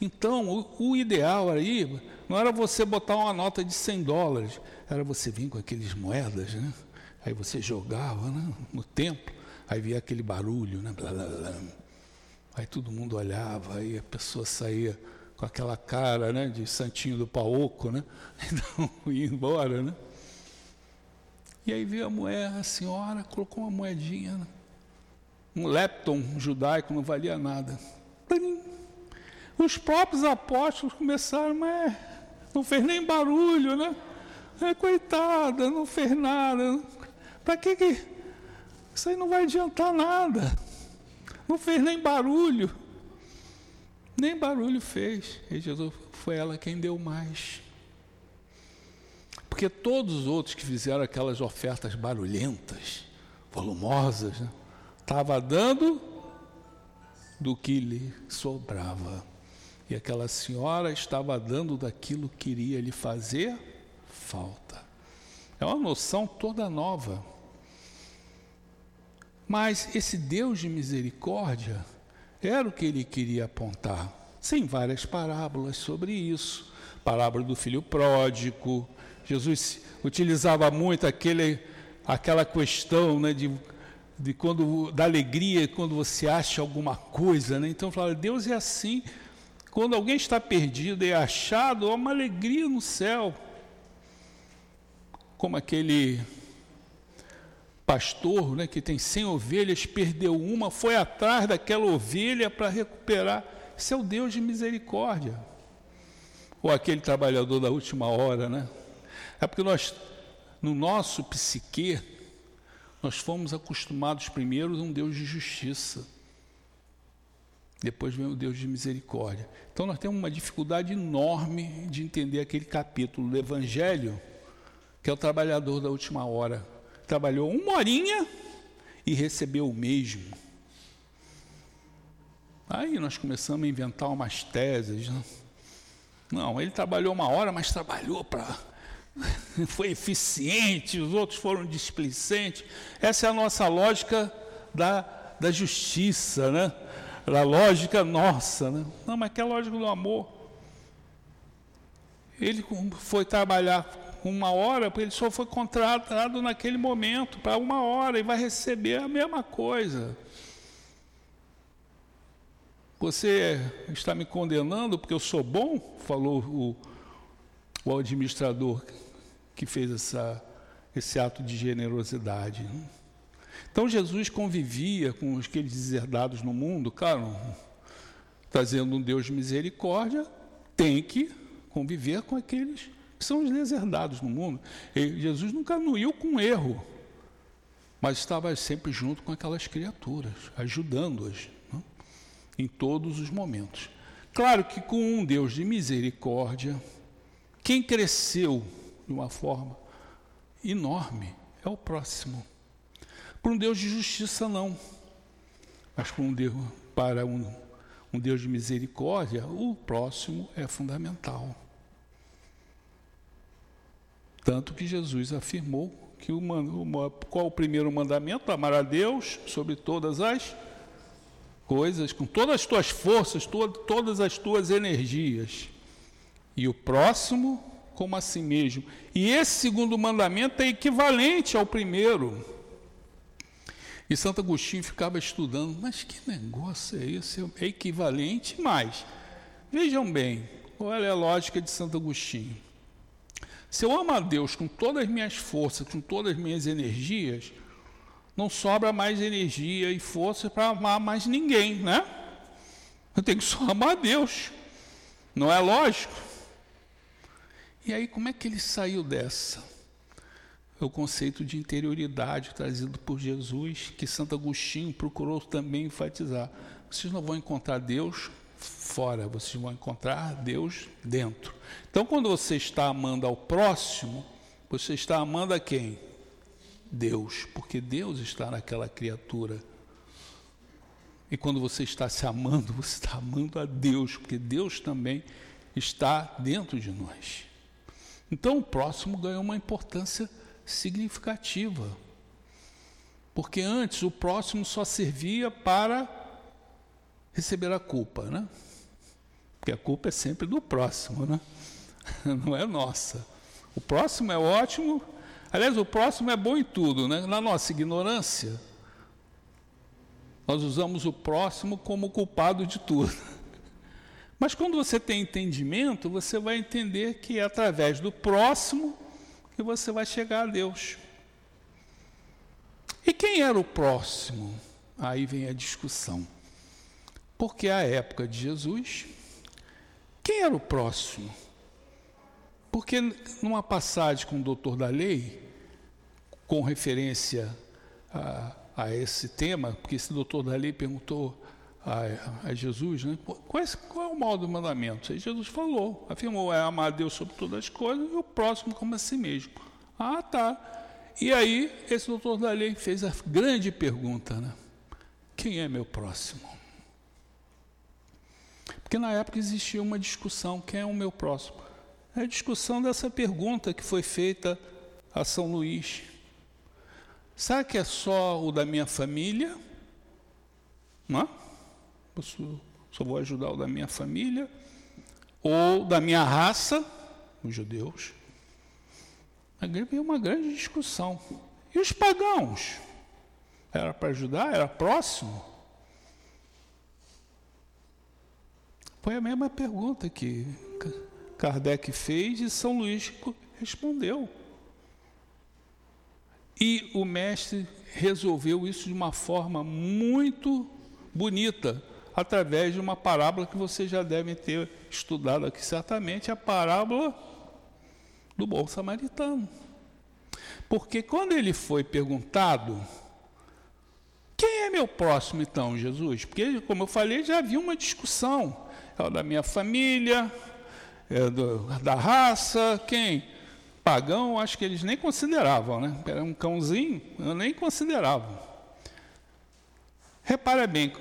Então, o, o, ideal aí não era você botar uma nota de 100 dólares, era você vir com aqueles moedas, né? Aí você jogava né? no templo, aí via aquele barulho, né? Blá, blá, blá. Aí todo mundo olhava, aí a pessoa saía com aquela cara né? de santinho do paoco, né? [laughs] Então ia embora, né? E aí veio a moeda, a senhora colocou uma moedinha, né? um lepton judaico não valia nada. Os próprios apóstolos começaram, mas não fez nem barulho, né? É, coitada, não fez nada. Para que que. Isso aí não vai adiantar nada. Não fez nem barulho. Nem barulho fez. E Jesus foi ela quem deu mais. Porque todos os outros que fizeram aquelas ofertas barulhentas, volumosas, né? estava dando do que lhe sobrava. E aquela senhora estava dando daquilo que iria lhe fazer falta. É uma noção toda nova. Mas esse Deus de misericórdia era o que ele queria apontar. Sem várias parábolas sobre isso. Parábola do filho pródigo. Jesus utilizava muito aquele, aquela questão né, de de quando da alegria quando você acha alguma coisa, né? Então fala, Deus é assim. Quando alguém está perdido e é achado, há uma alegria no céu. Como aquele pastor, né, que tem 100 ovelhas, perdeu uma, foi atrás daquela ovelha para recuperar. Esse é o Deus de misericórdia. Ou aquele trabalhador da última hora, né? É porque nós no nosso psique nós fomos acostumados primeiro a um Deus de justiça. Depois vem o Deus de misericórdia. Então nós temos uma dificuldade enorme de entender aquele capítulo do Evangelho, que é o trabalhador da última hora. Trabalhou uma horinha e recebeu o mesmo. Aí nós começamos a inventar umas teses. Né? Não, ele trabalhou uma hora, mas trabalhou para [laughs] foi eficiente, os outros foram displicentes. Essa é a nossa lógica da, da justiça, né? Da lógica nossa, né? Não, mas que é a lógica do amor. Ele foi trabalhar uma hora, porque ele só foi contratado naquele momento para uma hora e vai receber a mesma coisa. Você está me condenando porque eu sou bom? Falou o o administrador que fez essa, esse ato de generosidade. Né? Então Jesus convivia com aqueles deserdados no mundo, claro, trazendo um Deus de misericórdia, tem que conviver com aqueles que são os deserdados no mundo. E Jesus nunca anuiu com erro, mas estava sempre junto com aquelas criaturas, ajudando-as né? em todos os momentos. Claro que com um Deus de misericórdia, quem cresceu de uma forma enorme é o próximo. Para um Deus de justiça, não. Mas para um Deus, para um, um Deus de misericórdia, o próximo é fundamental. Tanto que Jesus afirmou que o, qual o primeiro mandamento? Amar a Deus sobre todas as coisas, com todas as tuas forças, to, todas as tuas energias e o próximo como a si mesmo. E esse segundo mandamento é equivalente ao primeiro. E Santo Agostinho ficava estudando, mas que negócio é esse? É equivalente, mas vejam bem, é a lógica de Santo Agostinho? Se eu amo a Deus com todas as minhas forças, com todas as minhas energias, não sobra mais energia e força para amar mais ninguém, né? Eu tenho que só amar a Deus. Não é lógico? E aí, como é que ele saiu dessa? É o conceito de interioridade trazido por Jesus, que Santo Agostinho procurou também enfatizar. Vocês não vão encontrar Deus fora, vocês vão encontrar Deus dentro. Então, quando você está amando ao próximo, você está amando a quem? Deus, porque Deus está naquela criatura. E quando você está se amando, [laughs] você está amando a Deus, porque Deus também está dentro de nós. Então o próximo ganhou uma importância significativa. Porque antes o próximo só servia para receber a culpa, né? Porque a culpa é sempre do próximo, né? [laughs] Não é nossa. O próximo é ótimo. Aliás, o próximo é bom em tudo, né? Na nossa ignorância, nós usamos o próximo como culpado de tudo. [laughs] Mas quando você tem entendimento, você vai entender que é através do próximo que você vai chegar a Deus. E quem era o próximo? Aí vem a discussão. Porque a época de Jesus, quem era o próximo? Porque numa passagem com o doutor da lei, com referência a, a esse tema, porque esse doutor da lei perguntou a, a Jesus, né? Qual é, qual é, o mal do mandamento? Aí Jesus falou, afirmou, é amar a Deus sobre todas as coisas e o próximo como a si mesmo. Ah, tá. E aí, esse doutor da lei fez a grande pergunta, né? Quem é meu próximo? Porque na época existia uma discussão, quem é o meu próximo? É a discussão dessa pergunta que foi feita a São Luís. Será que é só o da minha família? Não é? Posso, só vou ajudar o da minha família, ou da minha raça, os judeus. Havia uma grande discussão. E os pagãos? Era para ajudar? Era próximo? Foi a mesma pergunta que Kardec fez e São Luís respondeu. E o mestre resolveu isso de uma forma muito bonita através de uma parábola que vocês já devem ter estudado aqui certamente, a parábola do bom samaritano. Porque quando ele foi perguntado, quem é meu próximo então, Jesus? Porque, como eu falei, já havia uma discussão. É da minha família, é do, da raça, quem? Pagão, acho que eles nem consideravam, né? Era um cãozinho, nem consideravam. Repara bem,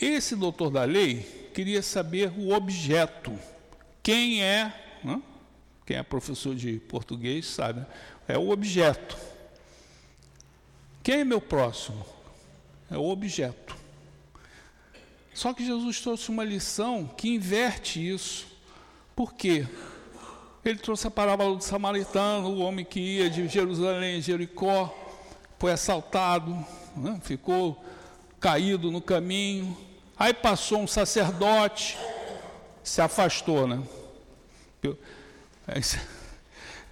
esse doutor da lei queria saber o objeto. Quem é, né? quem é professor de português sabe, é o objeto. Quem é meu próximo? É o objeto. Só que Jesus trouxe uma lição que inverte isso. Por quê? Ele trouxe a parábola do samaritano, o homem que ia de Jerusalém a Jericó, foi assaltado, né? ficou caído no caminho, Aí passou um sacerdote, se afastou, né? O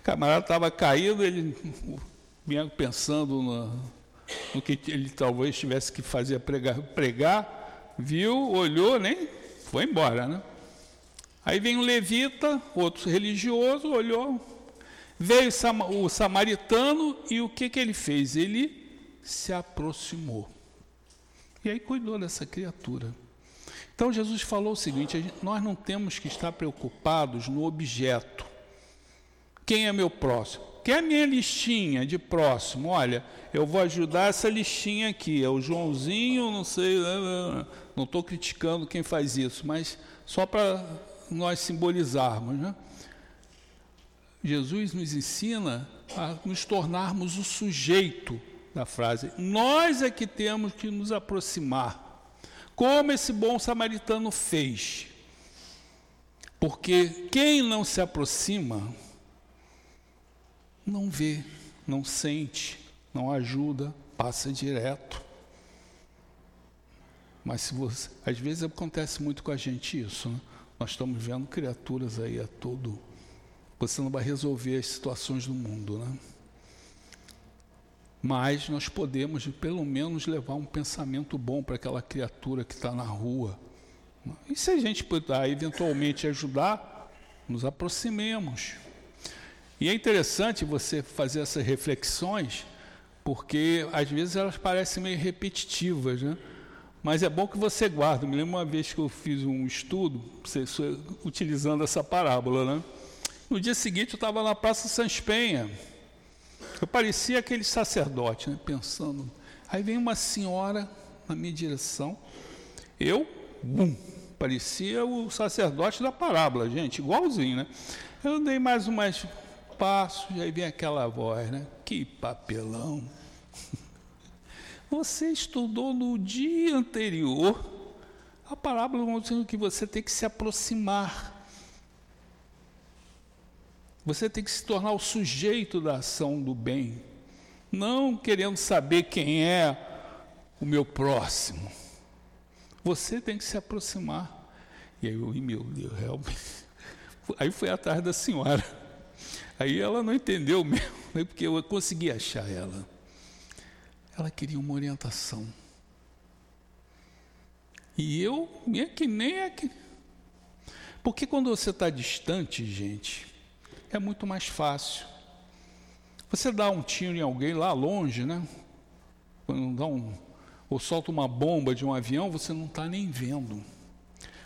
camarada estava caído, ele vinha pensando no, no, que ele talvez tivesse que fazer pregar, pregar, viu, olhou, nem foi embora, né? Aí vem um levita, outro religioso, olhou, veio o samaritano e o que, que ele fez? Ele se aproximou. E aí cuidou dessa criatura. Então Jesus falou o seguinte: nós não temos que estar preocupados no objeto. Quem é meu próximo? Quem é a minha listinha de próximo? Olha, eu vou ajudar essa listinha aqui. É o Joãozinho, não sei, não estou criticando quem faz isso, mas só para nós simbolizarmos. Né? Jesus nos ensina a nos tornarmos o sujeito da frase. Nós é que temos que nos aproximar como esse bom samaritano fez. Porque quem não se aproxima, não vê, não sente, não ajuda, passa direto. Mas se você, às vezes acontece muito com a gente isso, né? Nós estamos vendo criaturas aí a todo. Você não vai resolver as situações do mundo, né? Mas nós podemos, pelo menos, levar um pensamento bom para aquela criatura que está na rua. E se a gente puder eventualmente ajudar, nos aproximemos. E é interessante você fazer essas reflexões, porque às vezes elas parecem meio repetitivas, né? Mas é bom que você guarde. Me lembro uma vez que eu fiz um estudo, utilizando essa parábola, né? No dia seguinte eu estava na Praça Sans Penha, eu parecia aquele sacerdote, né, pensando. Aí vem uma senhora na minha direção. Eu, bum, parecia o sacerdote da parábola, gente, igualzinho, né? Eu dei mais umas passos, aí vem aquela voz, né? Que papelão. Você estudou no dia anterior a parábola dizendo que você tem que se aproximar você tem que se tornar o sujeito da ação do bem, não querendo saber quem é o meu próximo. Você tem que se aproximar. E aí eu, meu Deus, realmente. [laughs] Aí foi atrás da senhora. Aí ela não entendeu mesmo, [laughs] porque eu consegui achar ela. Ela queria uma orientação. E eu, é que nem é que. Porque quando você está distante, gente, é muito mais fácil. Você dá um tiro em alguém lá longe, né? Quando dá um, ou solta uma bomba de um avião, você não está nem vendo.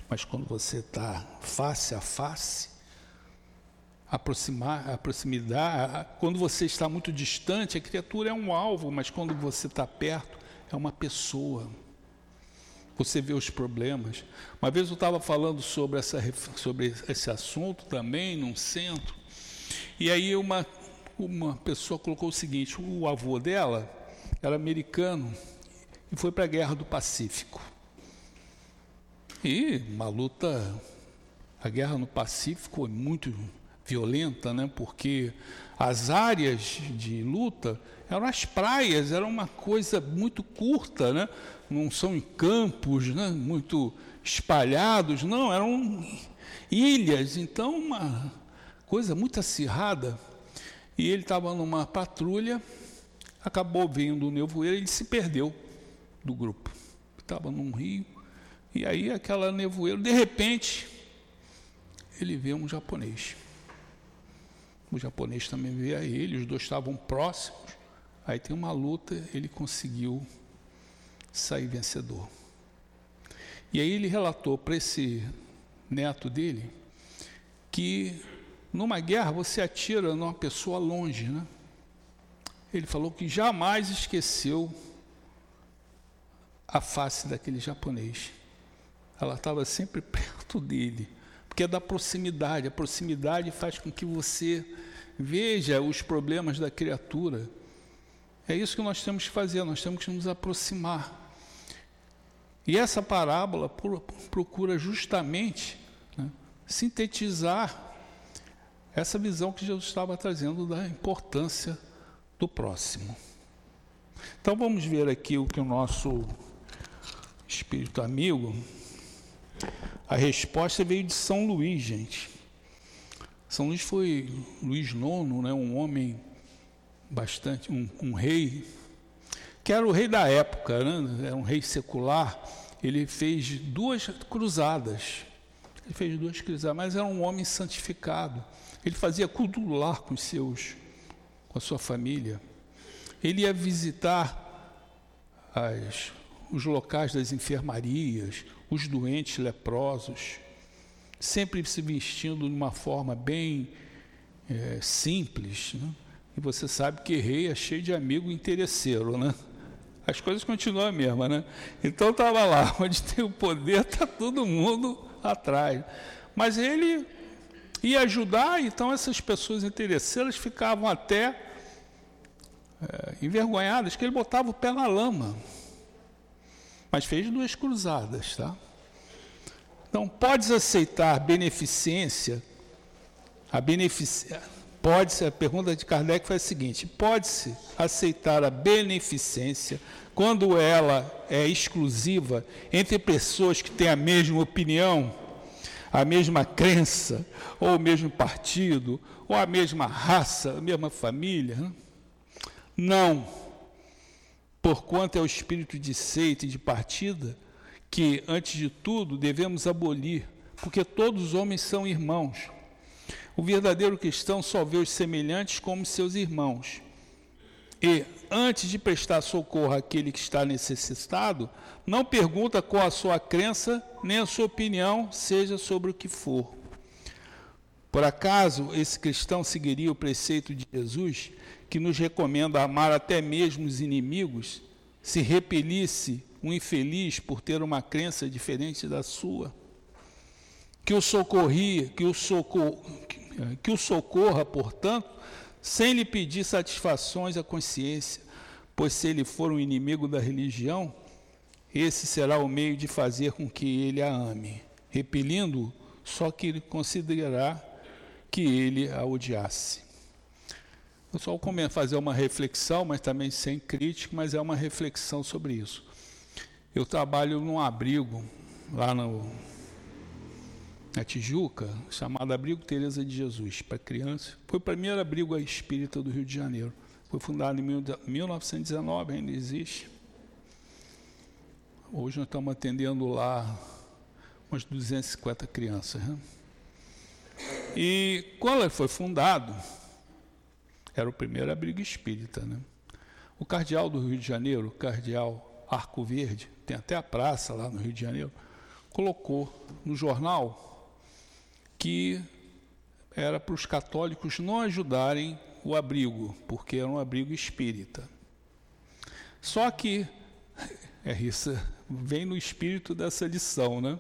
Mas quando você está face a face, aproximar, a proximidade, quando você está muito distante, a criatura é um alvo, mas quando você está perto, é uma pessoa. Você vê os problemas. Uma vez eu estava falando sobre, essa, sobre esse assunto também, num centro, e aí uma, uma pessoa colocou o seguinte: o avô dela era americano e foi para a Guerra do Pacífico. E uma luta, a guerra no Pacífico é muito violenta, né? Porque as áreas de luta eram as praias, era uma coisa muito curta, né? Não são em campos, né? Muito espalhados, não, eram ilhas. Então, uma coisa muito acirrada, e ele estava numa patrulha, acabou vindo o nevoeiro ele se perdeu do grupo. Estava num rio, e aí aquela nevoeiro, de repente, ele vê um japonês. O japonês também vê a ele, os dois estavam próximos. Aí tem uma luta, ele conseguiu sair vencedor. E aí ele relatou para esse neto dele que numa guerra você atira numa pessoa longe, né? Ele falou que jamais esqueceu a face daquele japonês. Ela estava sempre [laughs] perto dele, porque é da proximidade. A proximidade faz com que você veja os problemas da criatura. É isso que nós temos que fazer, nós temos que nos aproximar. E essa parábola procura justamente né, sintetizar essa visão que Jesus estava trazendo da importância do próximo. Então vamos ver aqui o que o nosso espírito amigo, a resposta veio de São Luís, gente. São Luís foi Luís IX, né, um homem bastante, um, um rei, que era o rei da época, né, era um rei secular. Ele fez duas cruzadas. Ele fez duas cruzadas, mas era um homem santificado. Ele fazia culto lar com os seus, com a sua família. Ele ia visitar as, os locais das enfermarias, os doentes leprosos, sempre se vestindo de uma forma bem é, simples. Né? E você sabe que rei é cheio de amigo interesseiro, né? As coisas continuam a mesma, né? Então estava lá, [laughs] onde tem o poder, está todo mundo atrás. Mas ele ia ajudar, então essas pessoas interesseiras ficavam até é, envergonhadas, que ele botava o pé na lama. Mas fez duas cruzadas, tá? Então, podes aceitar beneficência, a beneficência, pode-se, a pergunta de Kardec foi a seguinte, pode-se aceitar a beneficência quando ela é exclusiva entre pessoas que têm a mesma opinião, a mesma crença, ou o mesmo partido, ou a mesma raça, a mesma família? Não. Porquanto é o espírito de seita e de partida, que, antes de tudo, devemos abolir, porque todos os homens são irmãos. O verdadeiro cristão só vê os semelhantes como seus irmãos. E, antes de prestar socorro àquele que está necessitado, não pergunta qual a sua crença, nem a sua opinião, seja sobre o que for. Por acaso esse cristão seguiria o preceito de Jesus, que nos recomenda amar até mesmo os inimigos, se repelisse um infeliz por ter uma crença diferente da sua, que o socorria, que o, socor, que o socorra, portanto, sem lhe pedir satisfações à consciência, pois se ele for um inimigo da religião, esse será o meio de fazer com que ele a ame, repelindo só que ele considerará que ele a odiasse. Eu só fazer uma reflexão, mas também sem crítica, mas é uma reflexão sobre isso. Eu trabalho num abrigo lá no, na Tijuca, chamado Abrigo Teresa de Jesus, para crianças. Foi o primeiro abrigo espírita do Rio de Janeiro. Foi fundado em 1919, ainda existe. Hoje nós estamos atendendo lá umas 250 crianças. Né? E quando foi fundado, era o primeiro abrigo espírita. Né? O cardeal do Rio de Janeiro, o cardeal Arco Verde, tem até a praça lá no Rio de Janeiro, colocou no jornal que era para os católicos não ajudarem o abrigo, porque era um abrigo espírita. Só que [laughs] é isso, vem no espírito dessa lição, né?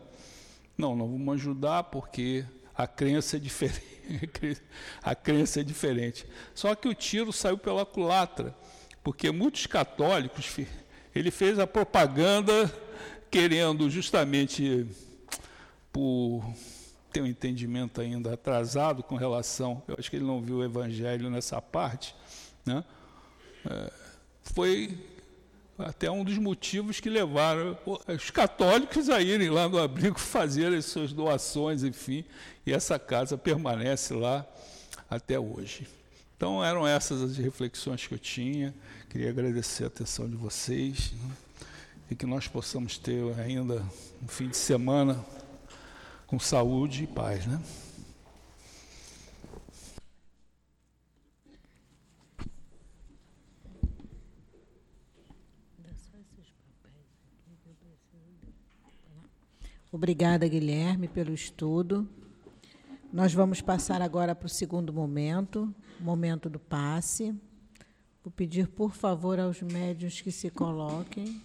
Não, não vamos ajudar porque a crença é diferente. [laughs] a crença é diferente. Só que o tiro saiu pela culatra, porque muitos católicos ele fez a propaganda querendo justamente por ter um entendimento ainda atrasado com relação, eu acho que ele não viu o evangelho nessa parte, né? É, foi até um dos motivos que levaram os católicos a irem lá no abrigo [laughs] fazer as suas doações, enfim, e essa casa permanece lá até hoje. Então eram essas as reflexões que eu tinha. Queria agradecer a atenção de vocês né? e que nós possamos ter ainda um fim de semana com saúde e paz, né? Obrigada, Guilherme, pelo estudo. Nós vamos passar agora para o segundo momento, momento do passe. Vou pedir, por favor, aos médios que se coloquem.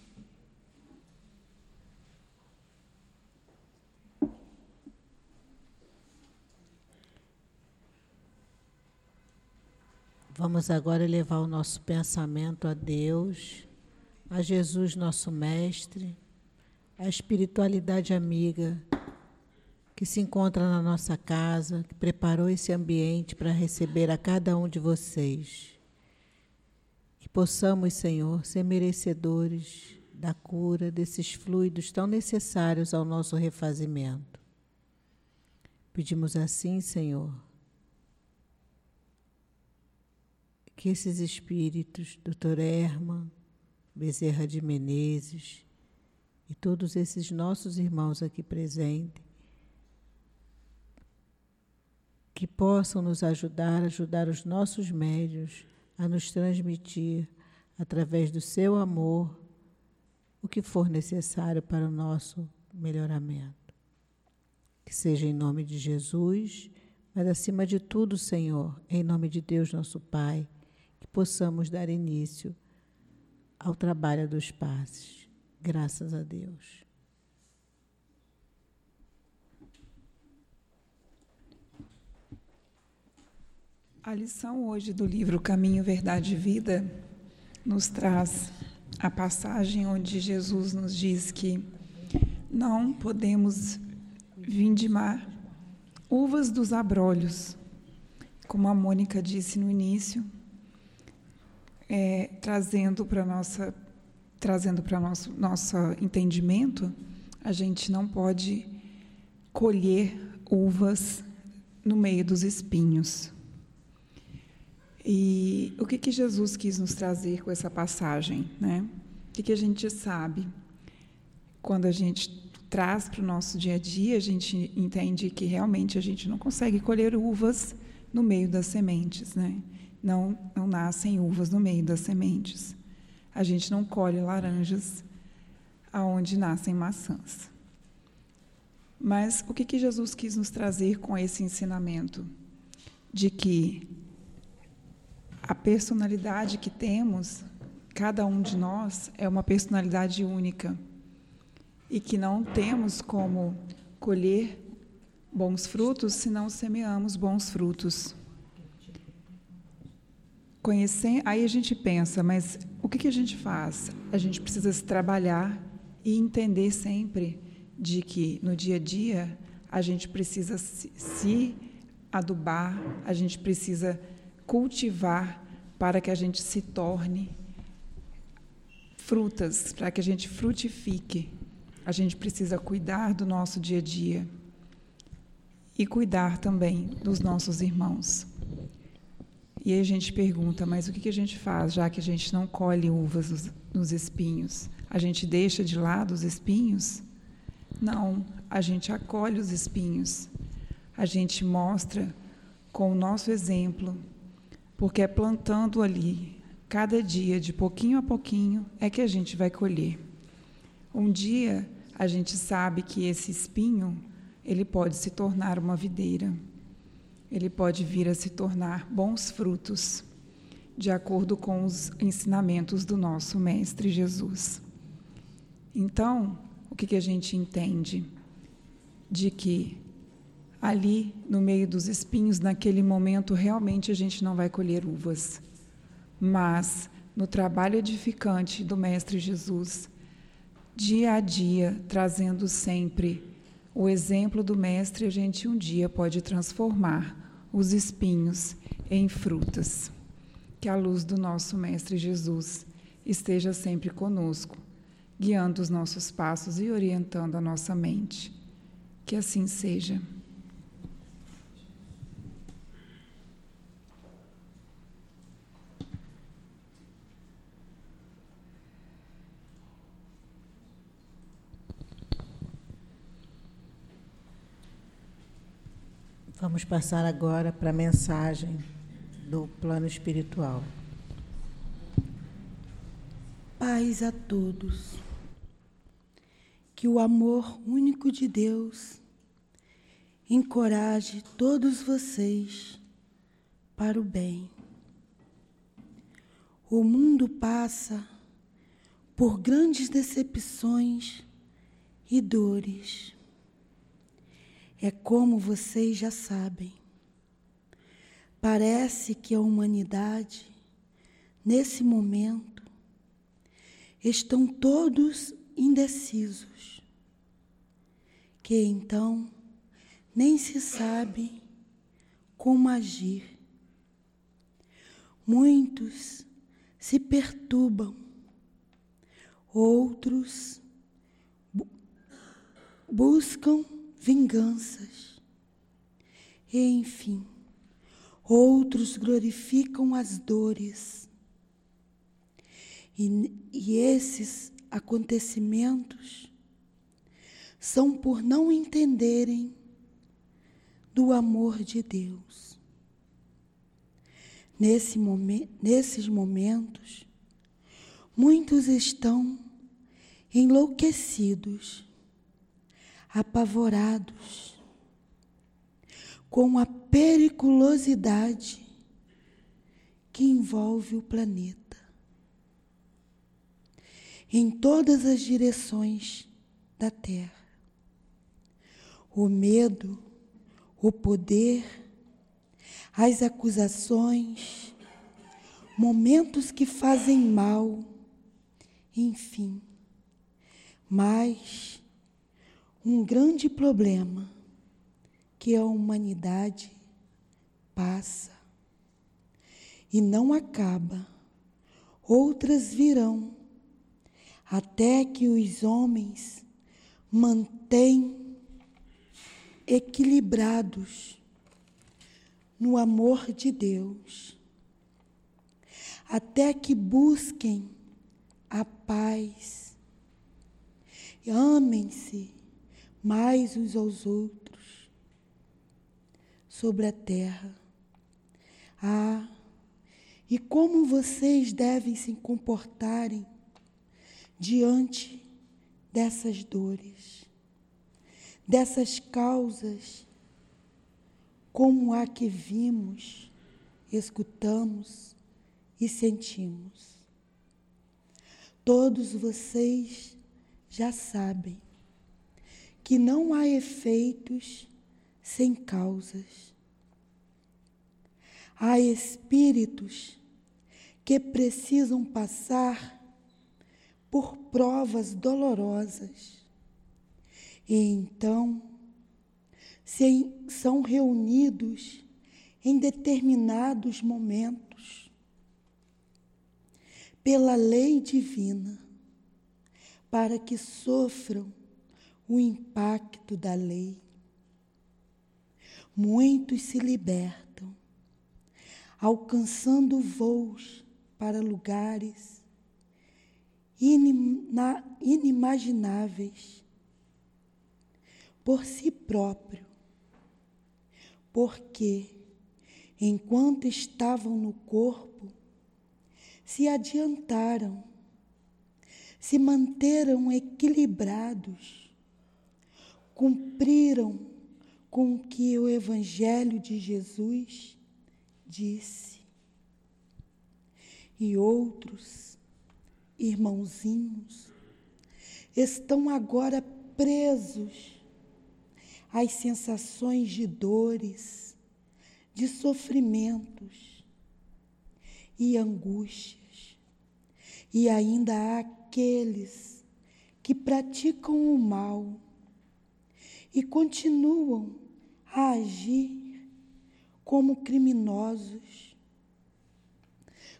Vamos agora levar o nosso pensamento a Deus, a Jesus, nosso Mestre, a espiritualidade amiga que se encontra na nossa casa, que preparou esse ambiente para receber a cada um de vocês. Que possamos, Senhor, ser merecedores da cura desses fluidos tão necessários ao nosso refazimento. Pedimos assim, Senhor, que esses espíritos, doutor Herman, Bezerra de Menezes e todos esses nossos irmãos aqui presentes, que possam nos ajudar, ajudar os nossos médios a nos transmitir, através do seu amor, o que for necessário para o nosso melhoramento. Que seja em nome de Jesus, mas acima de tudo, Senhor, em nome de Deus, nosso Pai, que possamos dar início ao trabalho dos passes. Graças a Deus. A lição hoje do livro Caminho, Verdade e Vida nos traz a passagem onde Jesus nos diz que não podemos vindimar uvas dos abrolhos, como a Mônica disse no início, é, trazendo para nossa trazendo para nosso nosso entendimento, a gente não pode colher uvas no meio dos espinhos. E o que, que Jesus quis nos trazer com essa passagem? Né? O que, que a gente sabe quando a gente traz para o nosso dia a dia, a gente entende que realmente a gente não consegue colher uvas no meio das sementes, né? Não, não nascem uvas no meio das sementes. A gente não colhe laranjas aonde nascem maçãs. Mas o que, que Jesus quis nos trazer com esse ensinamento? De que a personalidade que temos, cada um de nós, é uma personalidade única e que não temos como colher bons frutos se não semeamos bons frutos. Conhecer, aí a gente pensa, mas o que, que a gente faz? A gente precisa se trabalhar e entender sempre de que no dia a dia a gente precisa se, se adubar, a gente precisa cultivar para que a gente se torne frutas, para que a gente frutifique. A gente precisa cuidar do nosso dia a dia e cuidar também dos nossos irmãos. E aí a gente pergunta, mas o que a gente faz, já que a gente não colhe uvas nos espinhos? A gente deixa de lado os espinhos? Não, a gente acolhe os espinhos. A gente mostra com o nosso exemplo porque é plantando ali, cada dia, de pouquinho a pouquinho, é que a gente vai colher. Um dia, a gente sabe que esse espinho, ele pode se tornar uma videira. Ele pode vir a se tornar bons frutos, de acordo com os ensinamentos do nosso Mestre Jesus. Então, o que, que a gente entende? De que ali no meio dos espinhos, naquele momento, realmente a gente não vai colher uvas. Mas no trabalho edificante do Mestre Jesus, dia a dia, trazendo sempre o exemplo do Mestre, a gente um dia pode transformar os espinhos em frutas. Que a luz do nosso Mestre Jesus esteja sempre conosco, guiando os nossos passos e orientando a nossa mente. Que assim seja. Vamos passar agora para a mensagem do plano espiritual. Paz a todos. Que o amor único de Deus encoraje todos vocês para o bem. O mundo passa por grandes decepções e dores é como vocês já sabem. Parece que a humanidade, nesse momento, estão todos indecisos, que então nem se sabe como agir. Muitos se perturbam, outros bu buscam vinganças. E, enfim, outros glorificam as dores. E, e esses acontecimentos são por não entenderem do amor de Deus. Nesse momen nesses momentos, muitos estão enlouquecidos, apavorados, com a periculosidade que envolve o planeta. Em todas as direções da Terra. O medo, o poder, as acusações, momentos que fazem mal, enfim. Mas um grande problema que a humanidade passa e não acaba, outras virão, até que os homens mantêm equilibrados no amor de Deus, até que busquem a paz, amem-se mais uns aos outros sobre a terra. Ah, e como vocês devem se comportarem diante dessas dores, dessas causas, como a que vimos, escutamos e sentimos. Todos vocês já sabem que não há efeitos sem causas. Há espíritos que precisam passar por provas dolorosas e então se, são reunidos em determinados momentos pela lei divina para que sofram o impacto da lei. Muitos se libertam, alcançando voos para lugares inimagináveis por si próprio, porque enquanto estavam no corpo, se adiantaram, se manteram equilibrados cumpriram com o que o Evangelho de Jesus disse. E outros irmãozinhos estão agora presos às sensações de dores, de sofrimentos e angústias. E ainda há aqueles que praticam o mal e continuam a agir como criminosos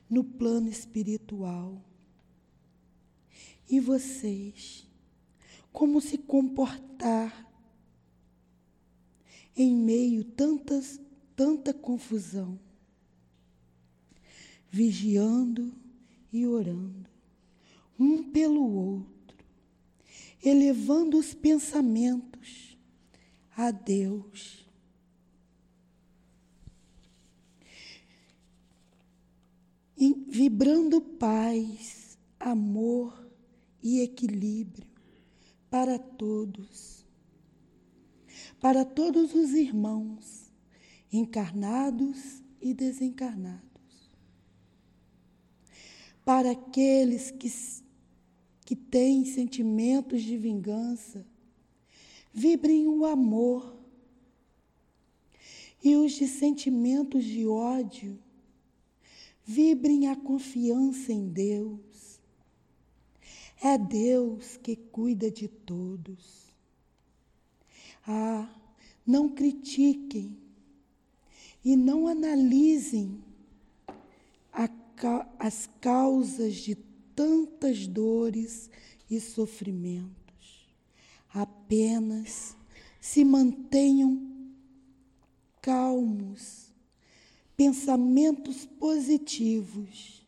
no plano espiritual. E vocês, como se comportar em meio tantas tanta confusão, vigiando e orando um pelo outro, elevando os pensamentos a Deus. vibrando paz, amor e equilíbrio para todos, para todos os irmãos, encarnados e desencarnados, para aqueles que, que têm sentimentos de vingança vibrem o amor. E os de sentimentos de ódio, vibrem a confiança em Deus. É Deus que cuida de todos. Ah, não critiquem e não analisem a, as causas de tantas dores e sofrimentos apenas se mantenham calmos pensamentos positivos.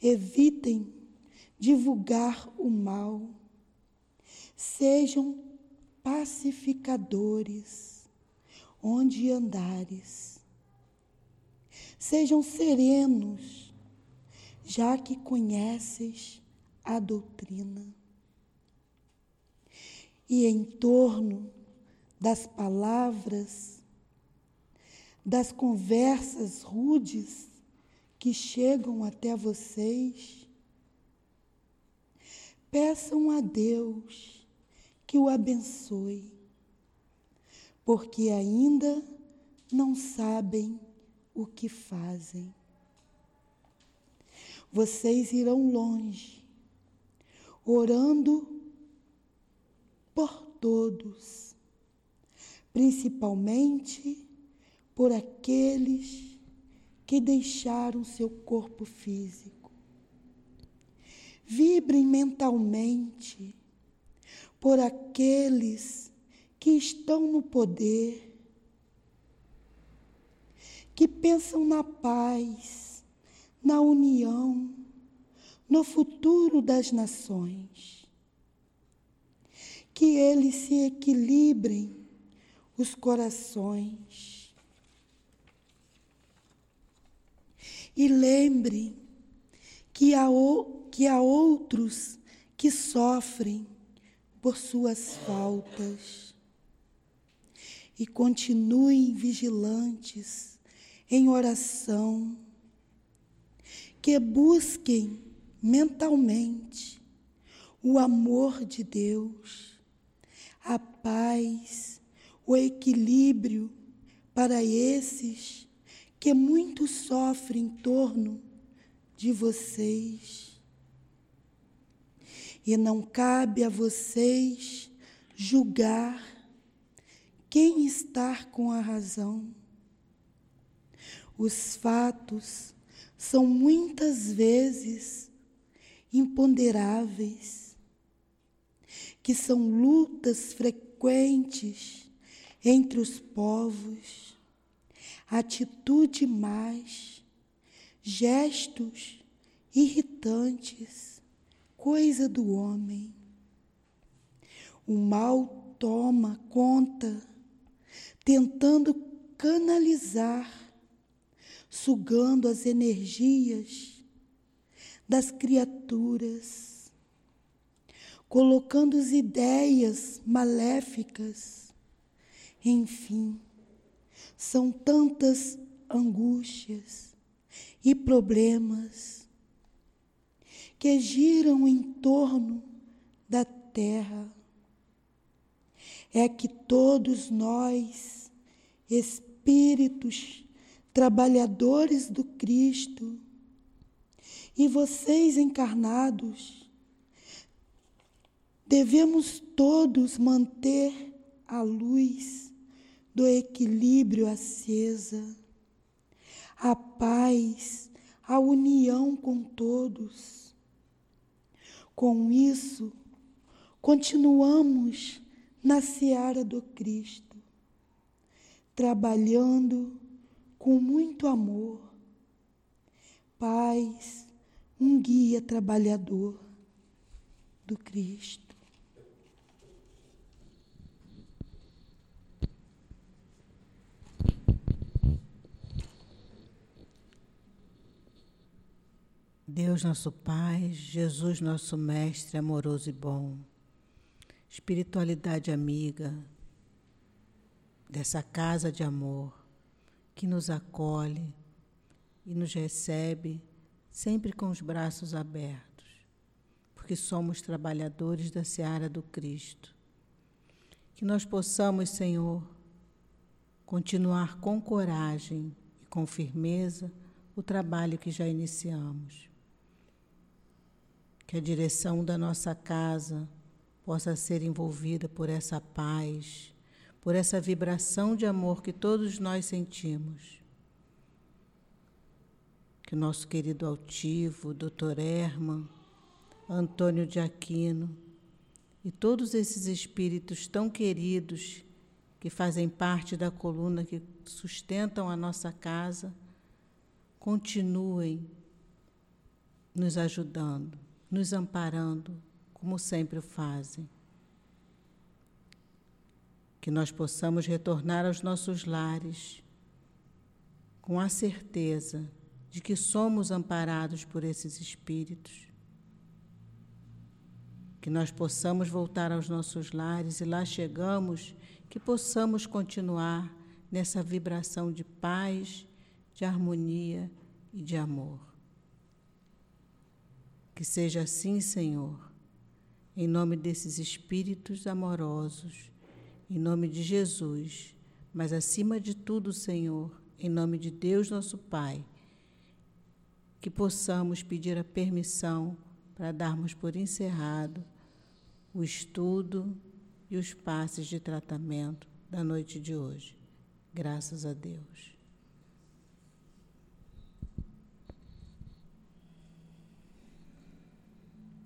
Evitem divulgar o mal. Sejam pacificadores onde andares. Sejam serenos, já que conheces a doutrina. E em torno das palavras, das conversas rudes que chegam até vocês, peçam a Deus que o abençoe, porque ainda não sabem o que fazem. Vocês irão longe, orando por todos, principalmente por aqueles que deixaram seu corpo físico. Vibrem mentalmente por aqueles que estão no poder, que pensam na paz, na união, no futuro das nações. Que eles se equilibrem os corações. E lembrem que há, que há outros que sofrem por suas faltas. E continuem vigilantes em oração, que busquem mentalmente o amor de Deus, a paz, o equilíbrio para esses que muito sofrem em torno de vocês. E não cabe a vocês julgar quem está com a razão. Os fatos são muitas vezes imponderáveis, que são lutas frequentes entre os povos, atitude mais, gestos irritantes, coisa do homem. O mal toma conta, tentando canalizar, sugando as energias das criaturas, colocando as ideias maléficas. Enfim, são tantas angústias e problemas que giram em torno da terra. É que todos nós, espíritos trabalhadores do Cristo, e vocês encarnados, devemos todos manter a luz do equilíbrio acesa, a paz, a união com todos. Com isso, continuamos na seara do Cristo, trabalhando com muito amor, paz, um guia trabalhador do Cristo. Deus nosso Pai, Jesus nosso Mestre amoroso e bom, espiritualidade amiga dessa casa de amor que nos acolhe e nos recebe sempre com os braços abertos, porque somos trabalhadores da seara do Cristo. Que nós possamos, Senhor, continuar com coragem e com firmeza o trabalho que já iniciamos. Que a direção da nossa casa possa ser envolvida por essa paz, por essa vibração de amor que todos nós sentimos. Que o nosso querido altivo, doutor Herman, Antônio de Aquino e todos esses espíritos tão queridos que fazem parte da coluna que sustentam a nossa casa, continuem nos ajudando, nos amparando, como sempre o fazem. Que nós possamos retornar aos nossos lares com a certeza de que somos amparados por esses espíritos. Que nós possamos voltar aos nossos lares e lá chegamos, que possamos continuar nessa vibração de paz, de harmonia e de amor. Que seja assim, Senhor, em nome desses espíritos amorosos, em nome de Jesus, mas acima de tudo, Senhor, em nome de Deus, nosso Pai, que possamos pedir a permissão para darmos por encerrado o estudo e os passes de tratamento da noite de hoje. Graças a Deus.